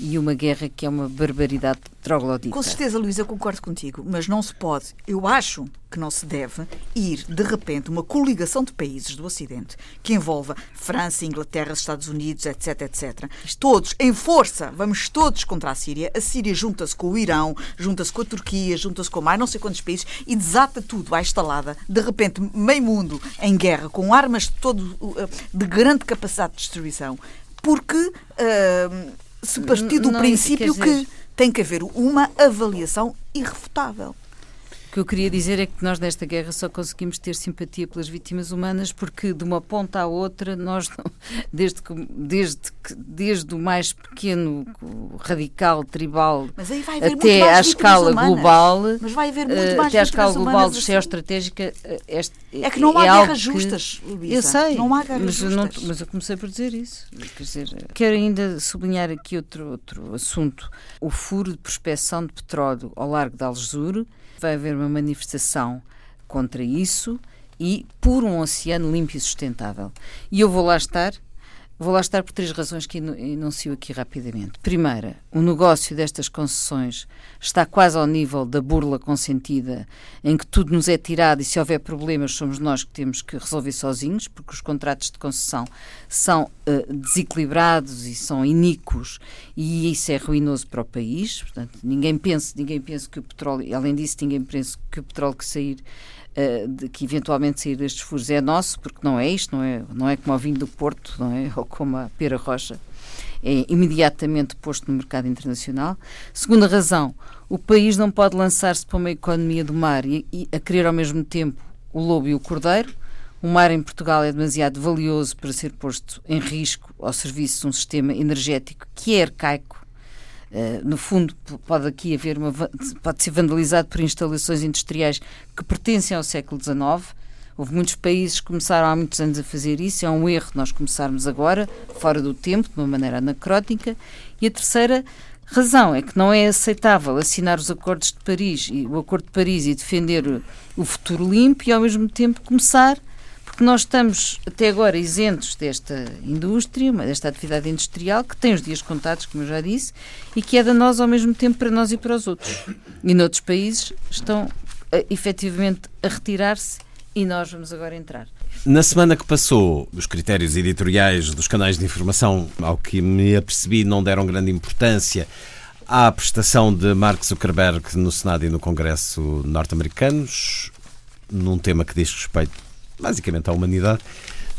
e uma guerra que é uma barbaridade troglodita. Com certeza, Luísa, eu concordo contigo, mas não se pode, eu acho que não se deve ir, de repente, uma coligação de países do Ocidente que envolva França, Inglaterra, Estados Unidos, etc, etc. Todos, em força, vamos todos contra a Síria. A Síria junta-se com o Irão, junta-se com a Turquia, junta-se com mais não sei quantos países e desata tudo à estalada. De repente, meio mundo em guerra, com armas de, todo, de grande capacidade de destruição. Porque... Uh, se partir do não, princípio que tem que haver uma avaliação irrefutável. O que eu queria dizer é que nós nesta guerra só conseguimos ter simpatia pelas vítimas humanas porque de uma ponta à outra nós desde que, desde que, desde o mais pequeno radical tribal até à escala humanas. global mas vai haver muito mais até à escala global assim. geoestratégica este, é que não há é guerras justas que, eu sei não há guerras mas justas não, mas eu comecei por dizer isso quer dizer quero ainda sublinhar aqui outro outro assunto o furo de prospecção de petróleo ao largo de Algesur vai haver uma manifestação contra isso e por um oceano limpo e sustentável. E eu vou lá estar Vou lá estar por três razões que enuncio aqui rapidamente. Primeira, o negócio destas concessões está quase ao nível da burla consentida, em que tudo nos é tirado e se houver problemas somos nós que temos que resolver sozinhos, porque os contratos de concessão são uh, desequilibrados e são iníquos e isso é ruinoso para o país. Portanto, ninguém pensa, ninguém pensa que o petróleo, além disso, ninguém pensa que o petróleo que sair uh, de que eventualmente sair destes furos é nosso, porque não é isto, não é, não é como o vinho do Porto, não é? Ou como a pera rocha. É imediatamente posto no mercado internacional. Segunda razão, o país não pode lançar-se para uma economia do mar e, e a querer ao mesmo tempo o lobo e o cordeiro. O mar em Portugal é demasiado valioso para ser posto em risco ao serviço de um sistema energético que é arcaico no fundo, pode aqui haver uma. pode ser vandalizado por instalações industriais que pertencem ao século XIX. Houve muitos países que começaram há muitos anos a fazer isso. É um erro nós começarmos agora, fora do tempo, de uma maneira anacrótica. E a terceira razão é que não é aceitável assinar os acordos de Paris e o Acordo de Paris e defender o futuro limpo e ao mesmo tempo começar porque nós estamos até agora isentos desta indústria, desta atividade industrial, que tem os dias contados, como eu já disse, e que é danosa ao mesmo tempo para nós e para os outros. E noutros países estão uh, efetivamente a retirar-se e nós vamos agora entrar. Na semana que passou, os critérios editoriais dos canais de informação, ao que me apercebi, não deram grande importância à prestação de Mark Zuckerberg no Senado e no Congresso norte-americanos, num tema que diz respeito basicamente à humanidade,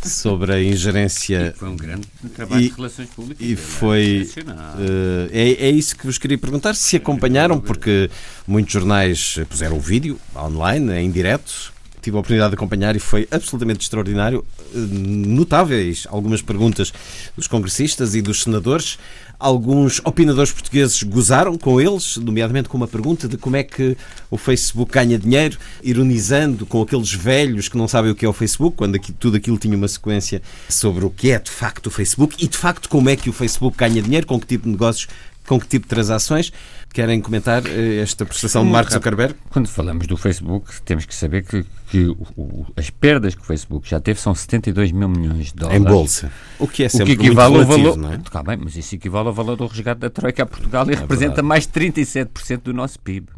sobre a ingerência. E foi um grande trabalho e, de relações públicas. E foi. Uh, é, é isso que vos queria perguntar, se acompanharam, porque muitos jornais puseram o vídeo online, em direto. Tive a oportunidade de acompanhar e foi absolutamente extraordinário. Eh, notáveis algumas perguntas dos congressistas e dos senadores. Alguns opinadores portugueses gozaram com eles, nomeadamente com uma pergunta de como é que o Facebook ganha dinheiro, ironizando com aqueles velhos que não sabem o que é o Facebook, quando aqui, tudo aquilo tinha uma sequência sobre o que é de facto o Facebook e de facto como é que o Facebook ganha dinheiro, com que tipo de negócios com que tipo de transações? Querem comentar eh, esta prestação de Mark Zuckerberg? Quando falamos do Facebook, temos que saber que, que o, o, as perdas que o Facebook já teve são 72 mil milhões de dólares. Em bolsa. O que é sempre o que equivale muito relativo, ao valor, não é? Tá bem, mas isso equivale ao valor do resgate da Troika a Portugal e é representa verdade. mais de 37% do nosso PIB.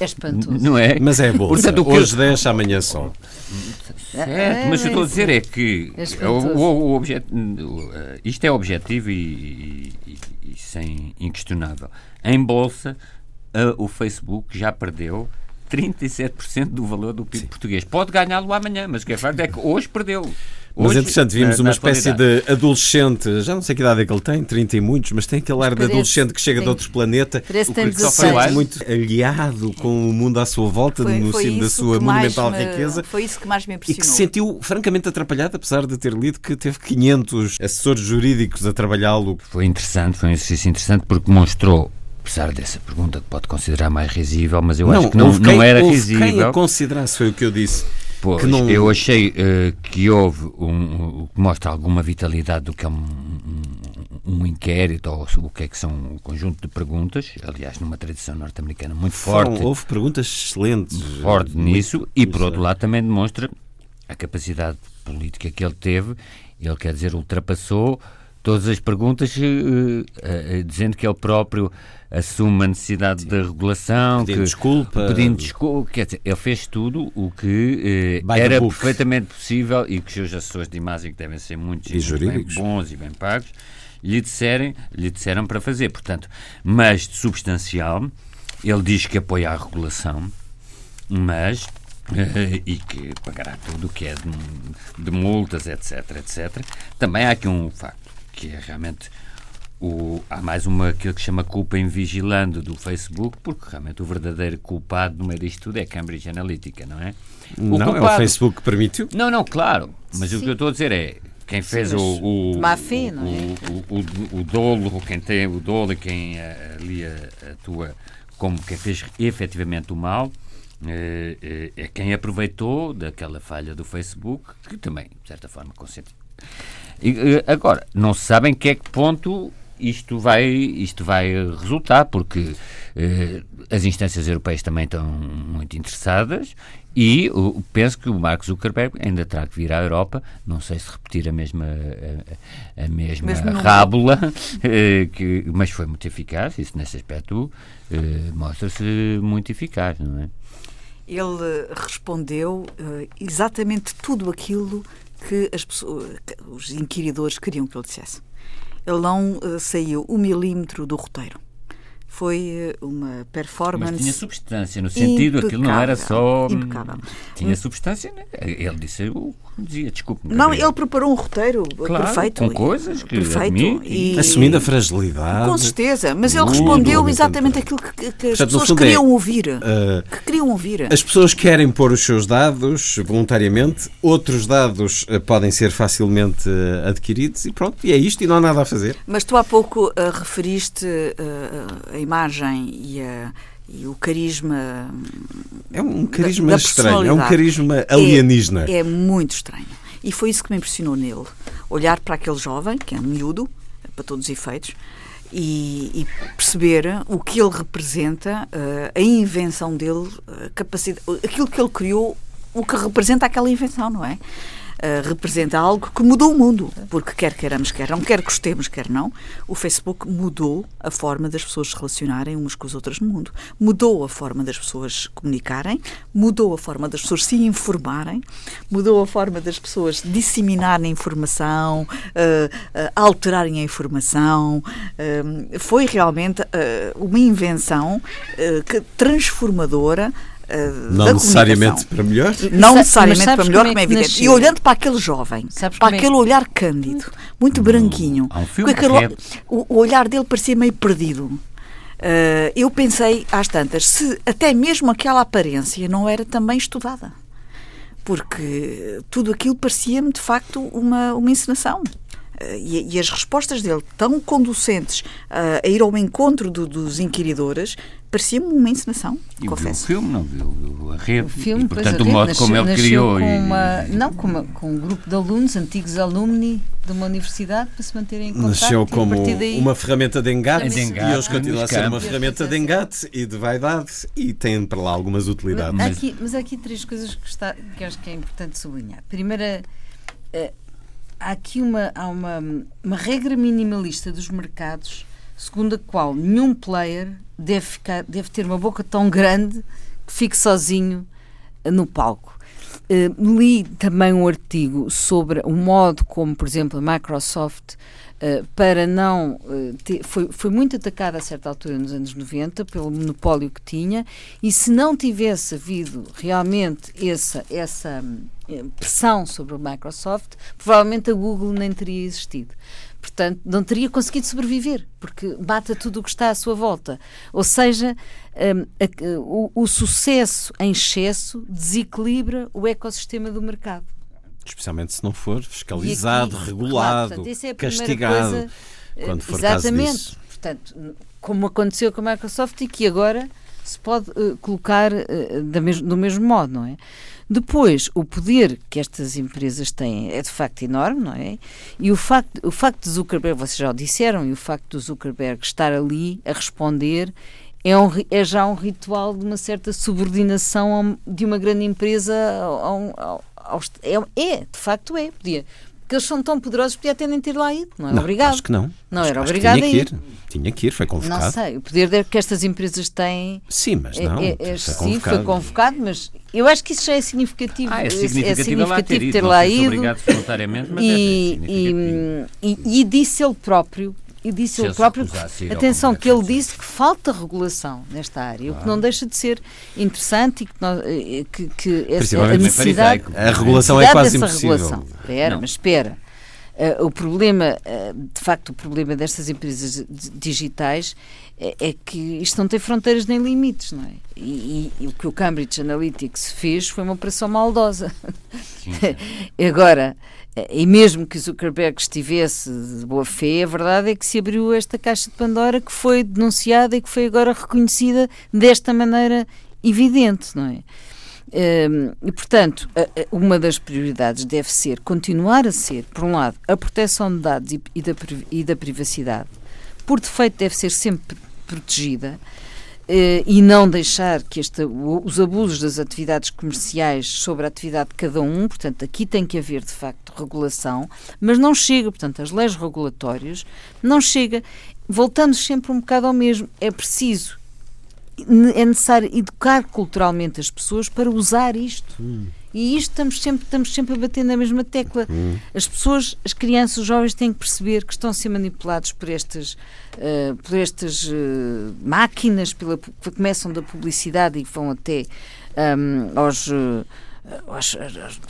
É espantoso. Não é? Mas é bolsa. Portanto, que... Hoje deixa, amanhã só. Certo, mas o que estou a dizer é que é o, o, o objet, isto é objetivo e, e, e, sem inquestionável. Em bolsa, o Facebook já perdeu 37% do valor do PIB Sim. português. Pode ganhá-lo amanhã, mas o que é facto é que hoje perdeu. Mas interessante, vimos uma espécie de adolescente, já não sei que idade é que ele tem, 30 e muitos, mas tem aquele ar de adolescente que chega de outro planeta, Parece que só foi muito aliado com o mundo à sua volta, foi, no sino da sua monumental me, riqueza. Foi isso que mais me impressionou. E que se sentiu francamente atrapalhado, apesar de ter lido que teve 500 assessores jurídicos a trabalhá-lo. Foi interessante, foi um exercício interessante porque mostrou apesar dessa pergunta que pode considerar mais risível, mas eu não, acho que não, quem, não era risível. Quem a considerasse foi o que eu disse. Pois, não... eu achei uh, que houve um, que mostra alguma vitalidade do que é um, um, um, inquérito ou o que é que são um conjunto de perguntas, aliás, numa tradição norte-americana muito Foram, forte. Houve perguntas excelentes. Forte muito, nisso, e por outro lado também demonstra a capacidade política que ele teve. Ele, quer dizer, ultrapassou todas as perguntas, uh, uh, dizendo que ele próprio assume a necessidade Sim. da regulação, pedindo que, desculpa, pedindo desculpa, quer dizer, ele fez tudo o que uh, era perfeitamente possível e que os seus assessores de imagem, que devem ser muitos e bem bons e bem pagos, lhe, disserem, lhe disseram para fazer. Portanto, mas de substancial, ele diz que apoia a regulação, mas e que pagará tudo o que é de, de multas, etc, etc. Também há aqui um facto que é realmente o, há mais uma aquilo que chama culpa em vigilando do Facebook, porque realmente o verdadeiro culpado no meio disto tudo é Cambridge Analytica, não é? O não, culpado... é o Facebook que permitiu. Não, não, claro. Mas Sim. o que eu estou a dizer é quem fez Sim, o, o, fé, não é? O, o, o, dolo, quem tem o dolo e quem eh, ali atua como quem fez efetivamente o mal, é, é, quem aproveitou daquela falha do Facebook, que também, de certa forma, consente. agora, não se sabe em que é que ponto isto vai, isto vai resultar, porque eh, as instâncias europeias também estão muito interessadas e penso que o Mark Zuckerberg ainda terá que vir à Europa, não sei se repetir a mesma, a, a mesma rábula, eh, que, mas foi muito eficaz, isso nesse aspecto eh, mostra-se muito eficaz, não é? Ele respondeu uh, exatamente tudo aquilo que as pessoas, que os inquiridores queriam que ele dissesse. Ele não uh, saiu um milímetro do roteiro foi eh, uma performance. Mas tinha substância, no sentido, aquilo não era só. Hum, impecável. Tinha substância, né? ele disse o dizia, desculpe. Não, ele preparou um roteiro claro, perfeito. Com coisas que perfeito. E, Assumindo a fragilidade. Com certeza, mas ele respondeu exatamente aquilo que, que as Portanto, pessoas queriam é, ouvir. Uh, que queriam ouvir. As pessoas querem pôr os seus dados voluntariamente, outros dados uh, podem ser facilmente uh, adquiridos e pronto, e é isto e não há nada a fazer. Mas tu há pouco referiste a imagem e a e o carisma. É um carisma da, da estranho, é um carisma alienígena. É, é, muito estranho. E foi isso que me impressionou nele. Olhar para aquele jovem, que é um miúdo, para todos os efeitos, e, e perceber o que ele representa, uh, a invenção dele, a capacidade, aquilo que ele criou, o que representa aquela invenção, não é? Uh, representa algo que mudou o mundo, porque quer queiramos, quer não, quer gostemos, quer não, o Facebook mudou a forma das pessoas se relacionarem umas com as outras no mundo, mudou a forma das pessoas comunicarem, mudou a forma das pessoas se informarem, mudou a forma das pessoas disseminarem informação, uh, uh, alterarem a informação. foi realmente uma invenção que, transformadora eh, não necessariamente para melhor? Não necessariamente para melhor, como é, como é evidente. E olhando para aquele jovem, sabes para é aquele é? olhar cândido, muito branquinho, um filme aquele, o, o, olhar dele parecia meio perdido. Uh, eu pensei às tantas, se até mesmo aquela aparência não era também estudada. Porque tudo aquilo parecia-me de facto uma, uma encenação. Uh, e, e, as respostas dele, tão conducentes uh, a ir ao encontro do, dos inquiridores, parecia-me uma encenação, e confesso. o filme, não viu a rede, o filme, e, portanto o modo como ele criou. Com uma, não, com, uma, com um grupo de alunos, antigos alumni de uma universidade, para se manterem em contato. Nasceu como uma ferramenta de engate, de engate e hoje continua a ser uma ferramenta de engate e de vaidade e tem para lá algumas utilidades. Mas, aqui, mas há aqui três coisas que, está, que acho que é importante sublinhar. Primeira, uh, há aqui uma, há uma, uma regra minimalista dos mercados segundo a qual nenhum player deve, ficar, deve ter uma boca tão grande que fique sozinho eh, no palco. Uh, li também um artigo sobre o modo como, por exemplo, a Microsoft, uh, para não. Uh, ter, foi, foi muito atacada a certa altura, nos anos 90, pelo monopólio que tinha, e se não tivesse havido realmente essa, essa pressão sobre a Microsoft, provavelmente a Google nem teria existido. Portanto, não teria conseguido sobreviver, porque mata tudo o que está à sua volta. Ou seja, um, a, o, o sucesso em excesso desequilibra o ecossistema do mercado. Especialmente se não for fiscalizado, aqui, regulado, claro, portanto, é castigado. Coisa, quando for exatamente. Caso disso. Portanto, como aconteceu com a Microsoft e que agora se pode uh, colocar uh, da mes do mesmo modo, não é? Depois, o poder que estas empresas têm é de facto enorme, não é? E o facto, o facto de Zuckerberg, vocês já o disseram, e o facto de Zuckerberg estar ali a responder é, um, é já um ritual de uma certa subordinação de uma grande empresa é, é, de facto é. Podia, que eles são tão poderosos, podia até nem ter lá ido, não é não, obrigado. Acho que não. Não acho, era obrigado tinha a ir. ir. Tinha que ir, foi convocado. Não sei, o poder que estas empresas têm. Sim, mas é, não. É, é, é, sim, foi convocado, mas eu acho que isso já é significativo. Ah, é significativo, é significativo ter, ter lá ido. voluntariamente, mas e, é e, e, e disse ele próprio e disse ele próprio, atenção, que ele disse que falta regulação nesta área, o que não deixa de ser interessante e que, nós, eh, que, que essa, a necessidade... A regulação é quase impossível. Espera, mas espera. Uh, o problema, uh, de facto, o problema destas empresas digitais é, é, que isto não tem fronteiras nem limites, não é? E, e, e, o que o Cambridge Analytics fez foi uma operação maldosa. Sim, sim. Agora, e mesmo que Zuckerberg estivesse de boa fé, a verdade é que se abriu esta caixa de Pandora que foi denunciada e que foi agora reconhecida desta maneira evidente, não é? Ehm, e, portanto, uma das prioridades deve ser continuar a ser, por um lado, a proteção de dados e da, da privacidade. Por defeito, deve ser sempre protegida e não deixar que este, os abusos das atividades comerciais sobre a atividade de cada um, portanto, aqui tem que haver de facto regulação, mas não chega, portanto, as leis regulatórias não chega. Voltamos sempre um bocado ao mesmo. É preciso é necessário educar culturalmente as pessoas para usar isto. Hum. E isto estamos sempre, estamos sempre a bater na mesma tecla. Hum. As pessoas, as crianças, os jovens têm que perceber que estão a ser manipulados por estas, uh, por estas uh, máquinas pela, que começam da publicidade e vão até um, aos. Uh, às,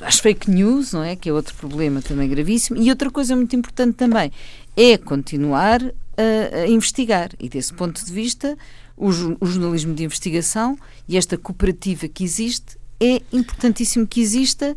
às, fake news, não é? Que é outro problema também gravíssimo. E outra coisa muito importante também é continuar a, a investigar. E desse ponto de vista, o, o jornalismo de investigação e esta cooperativa que existe é importantíssimo que exista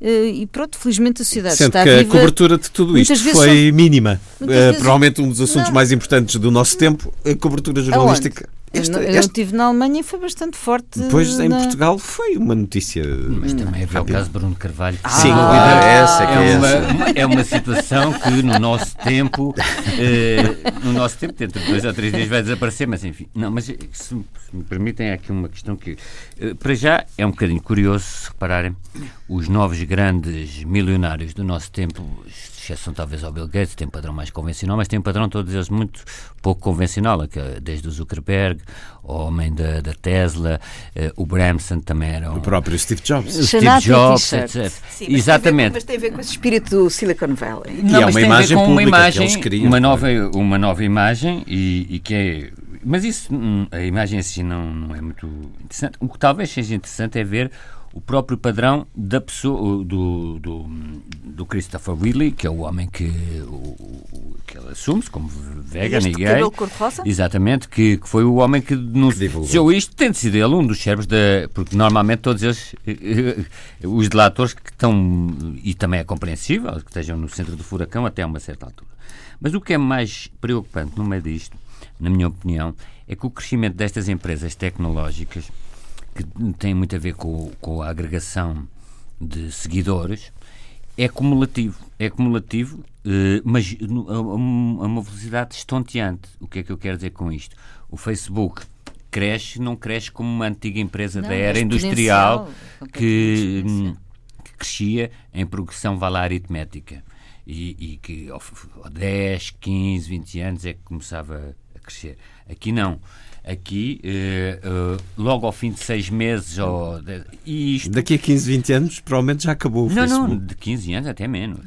Uh, e pronto, felizmente a sociedade Sendo está que viva. a cobertura de tudo isto foi são... mínima. Uh, provavelmente um dos assuntos não. mais importantes do nosso tempo, a cobertura jornalística. Aonde? Este, eu, este... estive na Alemanha e foi bastante forte. Depois na... em Portugal foi uma notícia. Mas também havia o caso de Bruno Carvalho. Ah, Sim, ah, é essa, é, é, uma, é uma situação que no nosso tempo, eh, no nosso tempo, dentro de dois ou três dias vai desaparecer, mas enfim. Não, mas se, se me permitem, há aqui uma questão que, eh, para já, é um bocadinho curioso se repararem, os novos grandes milionários do nosso tempo exceção talvez ao Bill Gates, tem um padrão mais convencional, mas tem um padrão todos eles muito pouco convencional, desde o Zuckerberg, o homem da, da Tesla, uh, o Bramson também era um... O próprio Steve Jobs. O Steve Jobs, etc. Sim, mas Exatamente. Tem ver, mas tem a ver com esse espírito do Silicon Valley. Não, e é uma imagem com uma imagem, queriam, uma nova, uma nova imagem e, e que é mas isso, hum, a imagem assim não, não é muito interessante. O que talvez seja interessante é ver o próprio padrão da pessoa, do, do, do Christopher Willy, que é o homem que, o, que ele assume-se como vegan e, e gay. Exatamente, que, que, foi o homem que nos denunciou isto, tendo sido ele um dos cérebros da. Porque normalmente todos eles, os delatores que estão, e também é compreensível, que estejam no centro do furacão até a uma certa altura. Mas o que é mais preocupante no meio disto, na minha opinião, é que o crescimento destas empresas tecnológicas que tem muito a ver com, com a agregação de seguidores, é cumulativo. É cumulativo, eh, mas a, uma velocidade estonteante. O que é que eu quero dizer com isto? O Facebook cresce, não cresce como uma antiga empresa não, da era industrial que, hum, que, crescia em progressão, vá lá, aritmética. E, e que aos 10, 15, 20 anos é que começava crescer. Aqui não aqui, uh, uh, logo ao fim de seis meses. Ou de, e isto... Daqui a 15, 20 anos, provavelmente já acabou o não, Facebook. Não, de 15 anos até menos.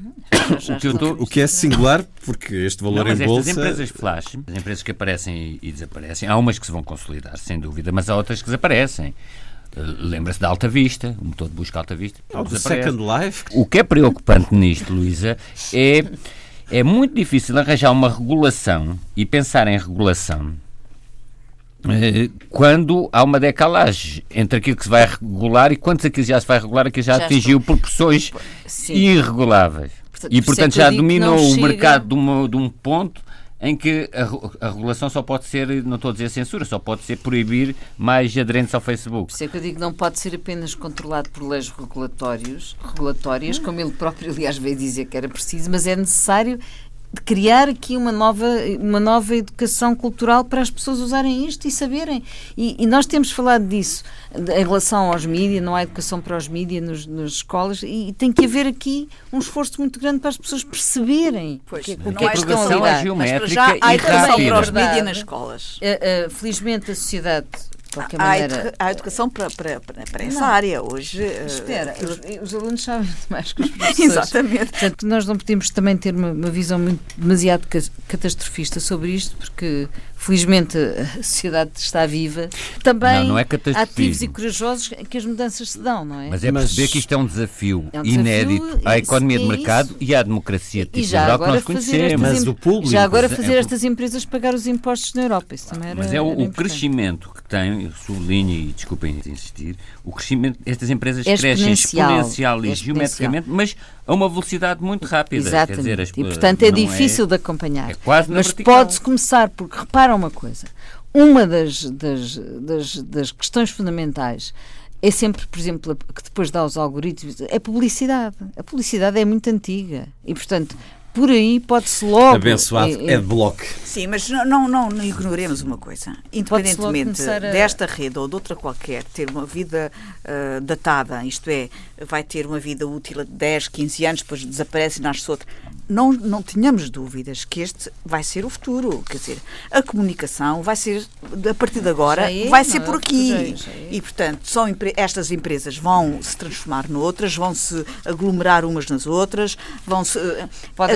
o, que tô... o, que é singular, porque este valor não, em bolsa... Estas empresas flash, as empresas que aparecem e, e desaparecem, há umas que se vão consolidar, sem dúvida, mas há outras que desaparecem. Uh, Lembra-se da Alta Vista, o motor de busca Alta Vista. Oh, Second Life. O que é preocupante nisto, Luísa, é, é muito difícil arranjar uma regulação e pensar em regulação eh, quando há uma decalagem entre aquilo que se vai regular e quantos aquilo já se vai regular, aquilo já, já atingiu estou... proporções Sim. irreguláveis. E, portanto, já dominou o chega... mercado de, uma, de, um ponto em que a, a, regulação só pode ser, não estou a dizer censura, só pode ser proibir mais aderentes ao Facebook. Por isso é que eu digo que não pode ser apenas controlado por leis regulatórias, como ele próprio, aliás, veio dizer que era preciso, mas é necessário de criar aqui uma nova, uma nova educação cultural para as pessoas usarem isto e saberem. E, e nós temos falado disso em relação aos mídias, não há educação para os mídias nas escolas e, e, tem que haver aqui um esforço muito grande para as pessoas perceberem pois, o que, não que é que estão a lidar. Mas para já há educação para os mídias nas escolas. Uh, uh, felizmente a sociedade qualquer há, maneira. há educação para, para, para, para essa área. Hoje. eh, Espera, aquilo- os, os alunos sabem mais que os professores. Exatamente. Portanto, nós não podemos também ter uma, uma visão muito, demasiado ca- catastrofista sobre isto, porque felizmente a sociedade está viva. Também Não, não é ativos e corajosos que as mudanças se dão, não é? Mas é Mas- perceber que isto é um desafio, É um desafio inédito à economia de é mercado isso. e à democracia tipo já geral que nós conhecemos. Mas em- o público- Já agora é- fazer estas empresas pagar os impostos na Europa, isso também era. Mas é o, o crescimento que tem, eu sublinho e desculpem insistir, o crescimento, estas empresas É crescem exponencial, e é geometricamente, mas a uma velocidade muito rápida. Exatamente. Quer dizer, as- e portanto é difícil de acompanhar. é quase na Mas pode-se começar, porque uma coisa: uma das, das, das, das questões fundamentais é sempre, por exemplo, que depois dá os algoritmos, é publicidade. A publicidade é muito antiga e, portanto, por aí pode-se logo. Abençoado é- é- Adblock. Sim, mas não, não, não, não ignoremos uma coisa. Independentemente a- desta rede ou de outra qualquer ter uma vida ah, datada, isto é, vai ter uma vida útil de 10, 15 anos, depois desaparece e nasce outra. Não, não tenhamos dúvidas que este vai ser o futuro. Quer dizer, a comunicação vai ser, a partir de agora, é, vai ser é? por aqui. Já é, já é. E, portanto, são, estas empresas vão se transformar noutras, vão se aglomerar umas nas outras, vão se.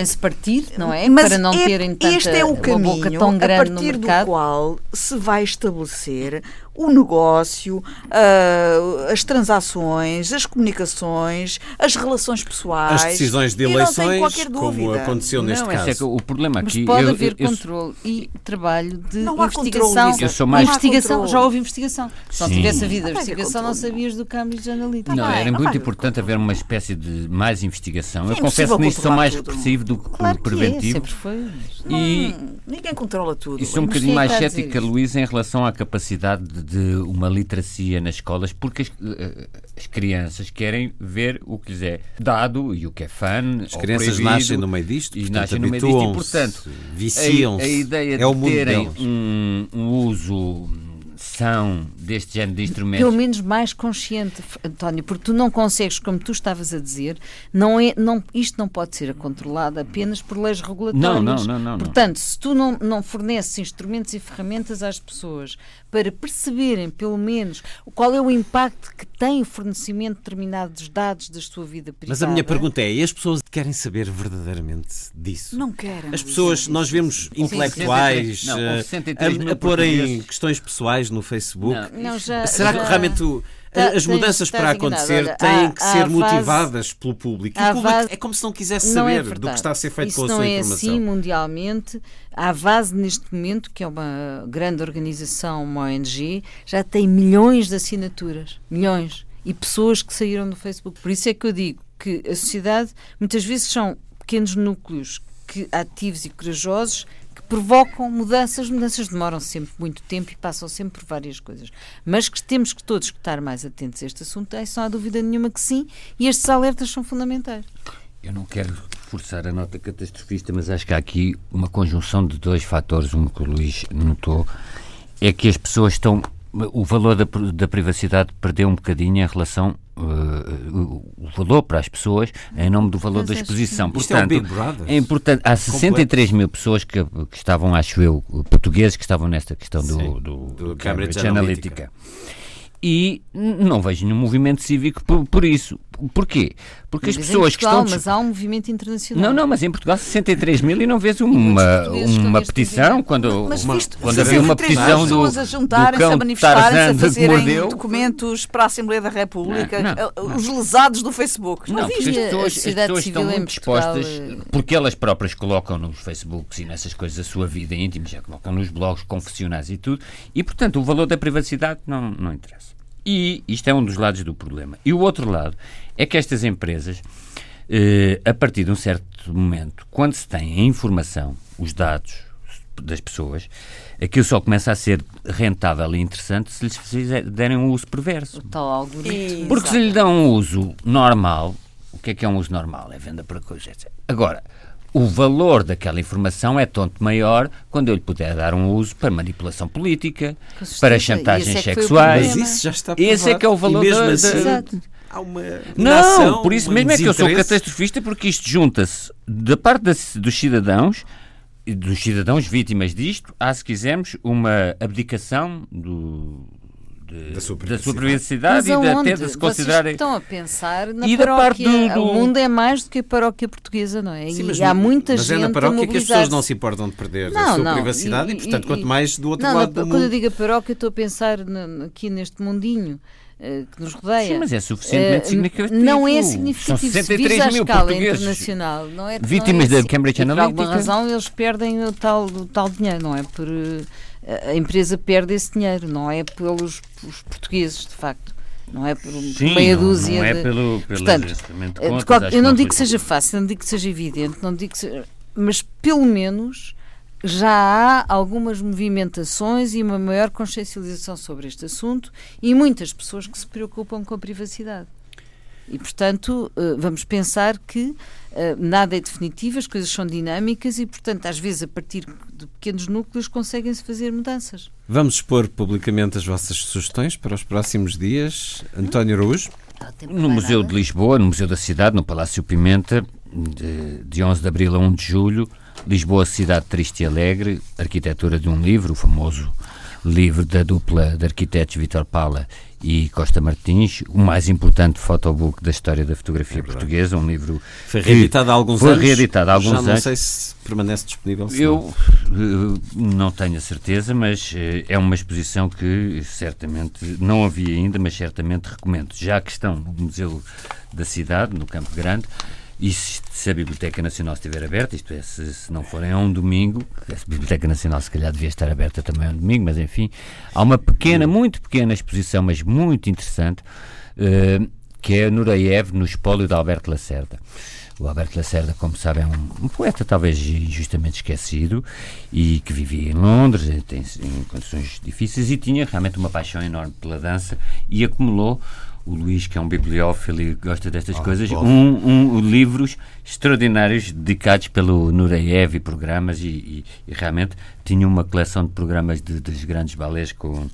Podem-se partir, não é? Mas Para não é- terem tanta, este é o caminho tão grande a partir do qual se vai estabelecer o negócio, ah, as transações, as comunicações, as relações pessoais. As decisões de E não eleições, qualquer como dúvida. aconteceu neste não, é que caso. o problema Mas aqui. pode eu- haver eu- eu- controle e trabalho de Não há investigação. controle. Eu sou Não mais- investigação, já houve investigação. Se não Sim. tivesse havido Não vai haver investigação, não sabias do Cambridge Analytica. Não, bem, era não muito importante haver uma espécie de mais investigação. Eu É confesso que nisso sou mais tudo. repressivo do que Claro que é, preventivo. sempre foi. E, Hum, ninguém controla tudo. E sou um Mas bocadinho é mais cética? Luís, em relação à capacidade de, de uma literacia nas escolas, porque as, eh, as crianças querem ver o que lhes é dado e o que é fã. As crianças nascem no meio disto, e portanto, nascem no meio disto e, portanto, viciam-se. a, a ideia É de terem um, um uso deste género de instrumentos. Pelo menos mais consciente, António, porque tu não consegues, como tu estavas a dizer, não é, não, isto não pode ser controlado apenas por leis regulatórias. Não, não, não, não, não. Portanto, se tu não, não forneces instrumentos e ferramentas às pessoas para perceberem, pelo menos, qual é o impacto que tem o fornecimento de determinados dados da sua vida privada. Mas a minha pergunta é: e as pessoas querem saber verdadeiramente disso? Não querem. As pessoas, nós vemos intelectuais Não, eh, houve 63 a, a porem questões pessoais no Facebook. Não, já- Será que já- realmente o- Tá- as mudanças para acontecer Olha, têm há- que ser motivadas pelo público? E o público fase- é como se não quisesse Não é saber do verdade. que está a ser feito Isso com a sua é informação. assim mundialmente. A Vase, neste momento, que é uma grande organização, uma ONG, já tem milhões de assinaturas. Milhões. E pessoas que saíram do Facebook. Por isso é que eu digo que a sociedade, muitas vezes, são pequenos núcleos que, ativos e corajosos que provocam mudanças. As mudanças demoram sempre muito tempo e passam sempre por várias coisas. Mas que temos que todos estar mais atentos a este assunto, é só há dúvida nenhuma que sim, e estes alertas são fundamentais. Eu não quero forçar a nota catastrofista, mas acho que há aqui uma conjunção de dois fatores. Um que o Luís notou é que as pessoas estão. O valor da, da privacidade perdeu um bocadinho em relação. eh, o valor para as pessoas em nome do valor Mas da acho exposição. Isto é Portanto, Big Brother. é importante. Há 63 mil pessoas que, que estavam, acho eu, portugueses, que estavam nesta questão do, Sim, do, do do Cambridge Cambridge Analytica. Analytica. E não vejo nenhum movimento cívico por, por isso. Porquê? Porque as Mas em pessoas que Portugal, estão. Mas há um movimento internacional. Não, não, mas em Portugal 63 mil e não vês uma, que uma petição que quando, Mas visto, quando havia uma petição do, pessoas a juntarem-se, a manifestarem-se, a que fazerem documentos para a Assembleia da República, Não, não, os lesados do Facebook. Não, porque as havia pessoas, as pessoas estão muito Portugal, dispostas, eh, porque elas próprias colocam nos Facebooks e nessas coisas a sua vida íntima, já colocam nos blogs confessionais e tudo, e portanto o valor da privacidade não, não interessa. E isto é um dos lados do problema. E o outro lado é que estas empresas, eh, a partir de um certo momento, quando se tem a informação, os dados das pessoas, aquilo só começa a ser rentável e interessante se lhes fizer- derem um uso perverso. Tal algoritmo. Porque se lhe dão um uso normal, o que é que é um uso normal? É venda para coisas, etc. Agora, o valor daquela informação é tanto maior quando eu lhe puder dar um uso para manipulação política, para E chantagens é o sexuais. Mas isso já está Esse é que é o valor E mesmo da- assim, da- Exato. Há uma Não, inação, por isso um mesmo é que eu sou catastrofista, porque isto junta-se da parte das- dos cidadãos, e dos cidadãos vítimas disto, há, se quisermos, uma abdicação do- da sua privacidade, da sua privacidade e de, até de se considerar. Vocês estão a pensar na e paróquia. Do, do... O mundo é mais do que a paróquia portuguesa, não é? Sim, e há muita mas gente. Mas é na paróquia que as pessoas não se importam de perder não, a sua não, privacidade e, e, portanto, quanto mais do outro não, lado. Não, do quando mundo... eu digo a paróquia, estou a pensar aqui neste mundinho. Uh, que nos rodeia. Sim, mas é suficientemente uh, significativo. Não é significativo. São 63 se mil escala internacional, não é? Vítimas não é da Cambridge Analytica. Por alguma razão eles perdem o tal, o tal dinheiro, não é? Por, uh, a empresa perde esse dinheiro, não é pelos, pelos portugueses, de facto. Não é por Sim, meia dúzia não, não é de... pelo, pelo Portanto, de contas, qualquer, eu não digo que seja fácil, não digo que seja evidente, não digo que seja, mas pelo menos já há algumas movimentações e uma maior consciencialização sobre este assunto e muitas pessoas que se preocupam com a privacidade. E, portanto, eh, vamos pensar que eh, nada é definitivo, as coisas são dinâmicas e, portanto, às vezes, a partir de pequenos núcleos, conseguem-se fazer mudanças. Vamos expor publicamente as vossas sugestões para os próximos dias. António Araújo. No Museu de Lisboa, no Museu da Cidade, no Palácio Pimenta, de, de 11 de abril a 1 de julho, Lisboa, Cidade Triste e Alegre, arquitetura de um livro, o famoso livro da dupla de arquitetos Vitor Paula e Costa Martins, o mais importante fotobook da história da fotografia é portuguesa, um livro foi reeditado há alguns foi anos. reeditado há alguns Já anos. não sei se permanece disponível. Se Eu não. Eh, não tenho a certeza, mas eh, é uma exposição que certamente não havia ainda, mas certamente recomendo. Já que estão no Museu da Cidade, no Campo Grande, e se, se, a Biblioteca Nacional estiver aberta, isto é, se, se, não forem a um domingo, a Biblioteca Nacional se calhar devia estar aberta também a um domingo, mas enfim, há uma pequena, muito pequena exposição, mas muito interessante, uh, que é Nureyev no espólio de Alberto Lacerda. O Alberto Lacerda, como sabem, é um, um, poeta talvez injustamente esquecido e que vivia em Londres, em, em condições difíceis, e tinha realmente uma paixão enorme pela dança e acumulou o Luís, que é um bibliófilo e gosta destas oh, coisas, um, um, livros extraordinários dedicados pelo Nureyev e programas e, e, e, realmente tinha uma coleção de programas de, dos grandes balés com,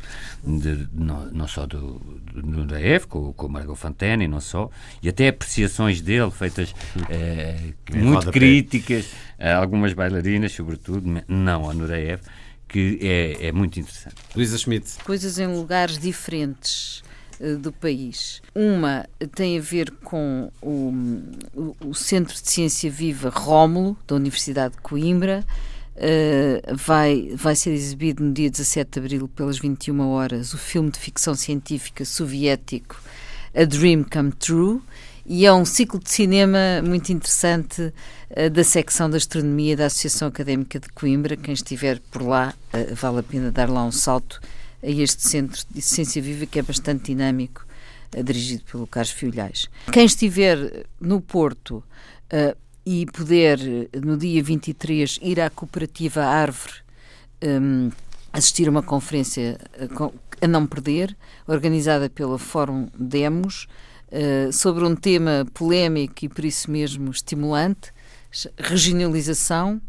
de, não, não, só do, do Nureyev, com, com o Margot Fontaine e não só, e até apreciações dele feitas é, muito críticas a algumas bailarinas, sobretudo, não ao Nureyev, que é, é muito interessante. Luísa Schmidt. Coisas em lugares diferentes do país. Uma tem a ver com o, o Centro de Ciência Viva Rómulo, da Universidade de Coimbra. Uh, vai, vai ser exibido no dia 17 de abril, pelas 21 horas, o filme de ficção científica soviético A Dream Come True. E é um ciclo de cinema muito interessante uh, da secção de astronomia da Associação Académica de Coimbra. Quem estiver por lá, uh, vale a pena dar lá um salto a este centro de ciência viva que é bastante dinâmico, uh, dirigido pelo Carlos Fiolhais. Quem estiver no Porto uh, e puder, no dia 23, ir à Cooperativa Árvore um, assistir a uma conferência uh, a não perder, organizada pela Fórum Demos, sobre um tema polémico e por isso mesmo estimulante, regionalização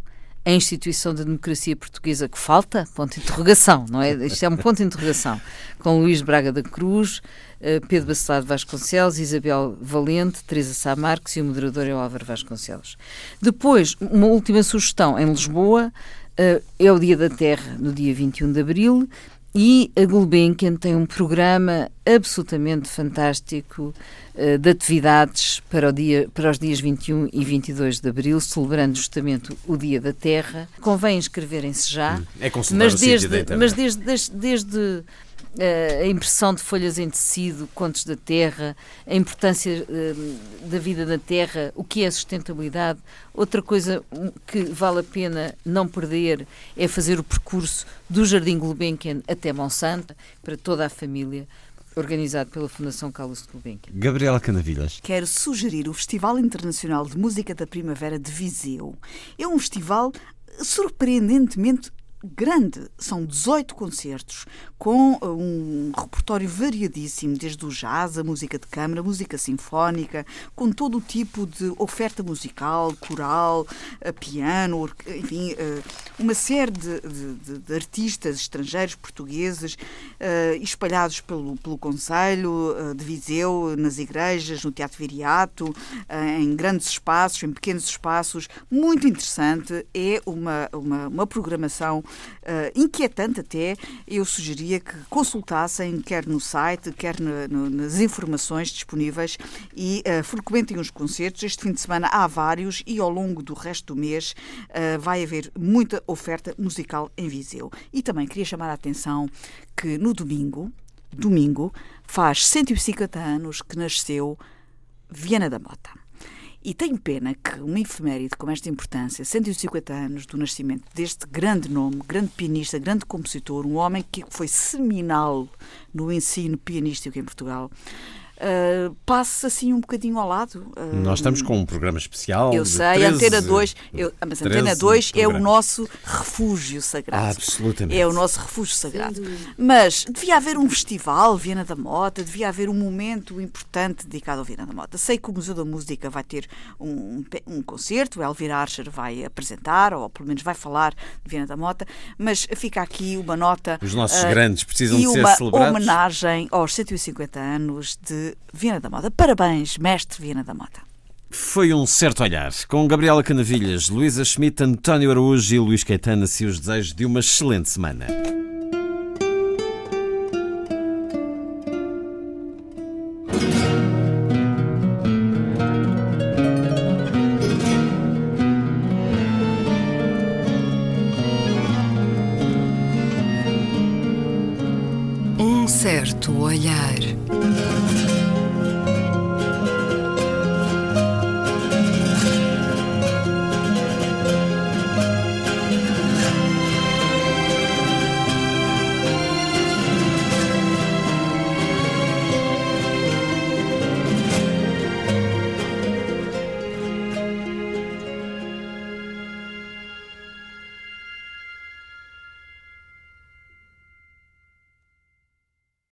a instituição da democracia portuguesa que falta? Ponto de interrogação, não é? Isto é um ponto de interrogação. Com Luís Braga da Cruz, eh, Pedro Bacelar Vasconcelos, Isabel Valente, Teresa Sá Marques e o moderador é o Álvaro Vasconcelos. Depois, uma última sugestão em Lisboa, eh, é o Dia da Terra, no dia 21 de Abril, e a Gulbenkian tem um programa absolutamente fantástico uh, de atividades para, o dia, para os dias 21 e 22 de abril, celebrando justamente o Dia da Terra. Convém inscreverem-se já. Hum, é mas desde, mas desde, desde, desde eh, a impressão de folhas em tecido, contos da terra, a importância uh, da vida na terra, o que é sustentabilidade. Outra coisa que vale a pena não perder é fazer o percurso do Jardim Gulbenkian até Monsanto, para toda a família, organizado pela Fundação Carlos de Gulbenkian. Gabriela Canavilhas. Quero sugerir o Festival Internacional de Música da Primavera de Viseu. É um festival surpreendentemente grande. São 18 concertos com uh, um repertório variadíssimo, desde o jazz, a música de câmara, música sinfónica, com todo o tipo de oferta musical, coral, uh, piano, enfim, uh, uma série de, de, de artistas estrangeiros, portugueses, espalhados pelo, pelo Conselho de Viseu, nas igrejas, no Teatro Viriato, em grandes espaços, em pequenos espaços. Muito interessante. É uma, uma, uma programação inquietante até, eu sugeria que consultassem, quer no site, quer no, no, nas informações disponíveis e frequentem os concertos. Este fim de semana há vários e ao longo do resto do mês vai haver muita oferta musical em Viseu. E também queria chamar a atenção que no domingo, domingo, faz 150 anos que nasceu Viana da Mota. E tenho pena que uma efeméride com esta importância, 150 anos do nascimento deste grande nome, grande pianista, grande compositor, um homem que foi seminal no ensino pianístico em Portugal, uh, passe assim um bocadinho ao lado. Uh, Nós estamos com um programa especial. Eu sei, 13, Antena 2, eu, mas Antena 2 é o nosso refúgio sagrado. Ah, absolutamente. É o nosso refúgio sagrado. Mas devia haver um festival, Viena da Mota, devia haver um momento importante dedicado ao Viena da Mota. Sei que o Museu da Música vai ter um, um concerto, Elvira Archer vai apresentar, ou pelo menos vai falar de Viena da Mota, mas fica aqui uma nota. Os nossos uh, grandes precisam de ser celebrados. E uma homenagem aos 150 anos de Viana da Moda. Parabéns, mestre Viana da Moda. Foi um certo olhar. Com Gabriela Canavilhas, Luísa Schmidt, António Araújo e Luís Caetano, e os desejos de uma excelente semana. Um certo olhar.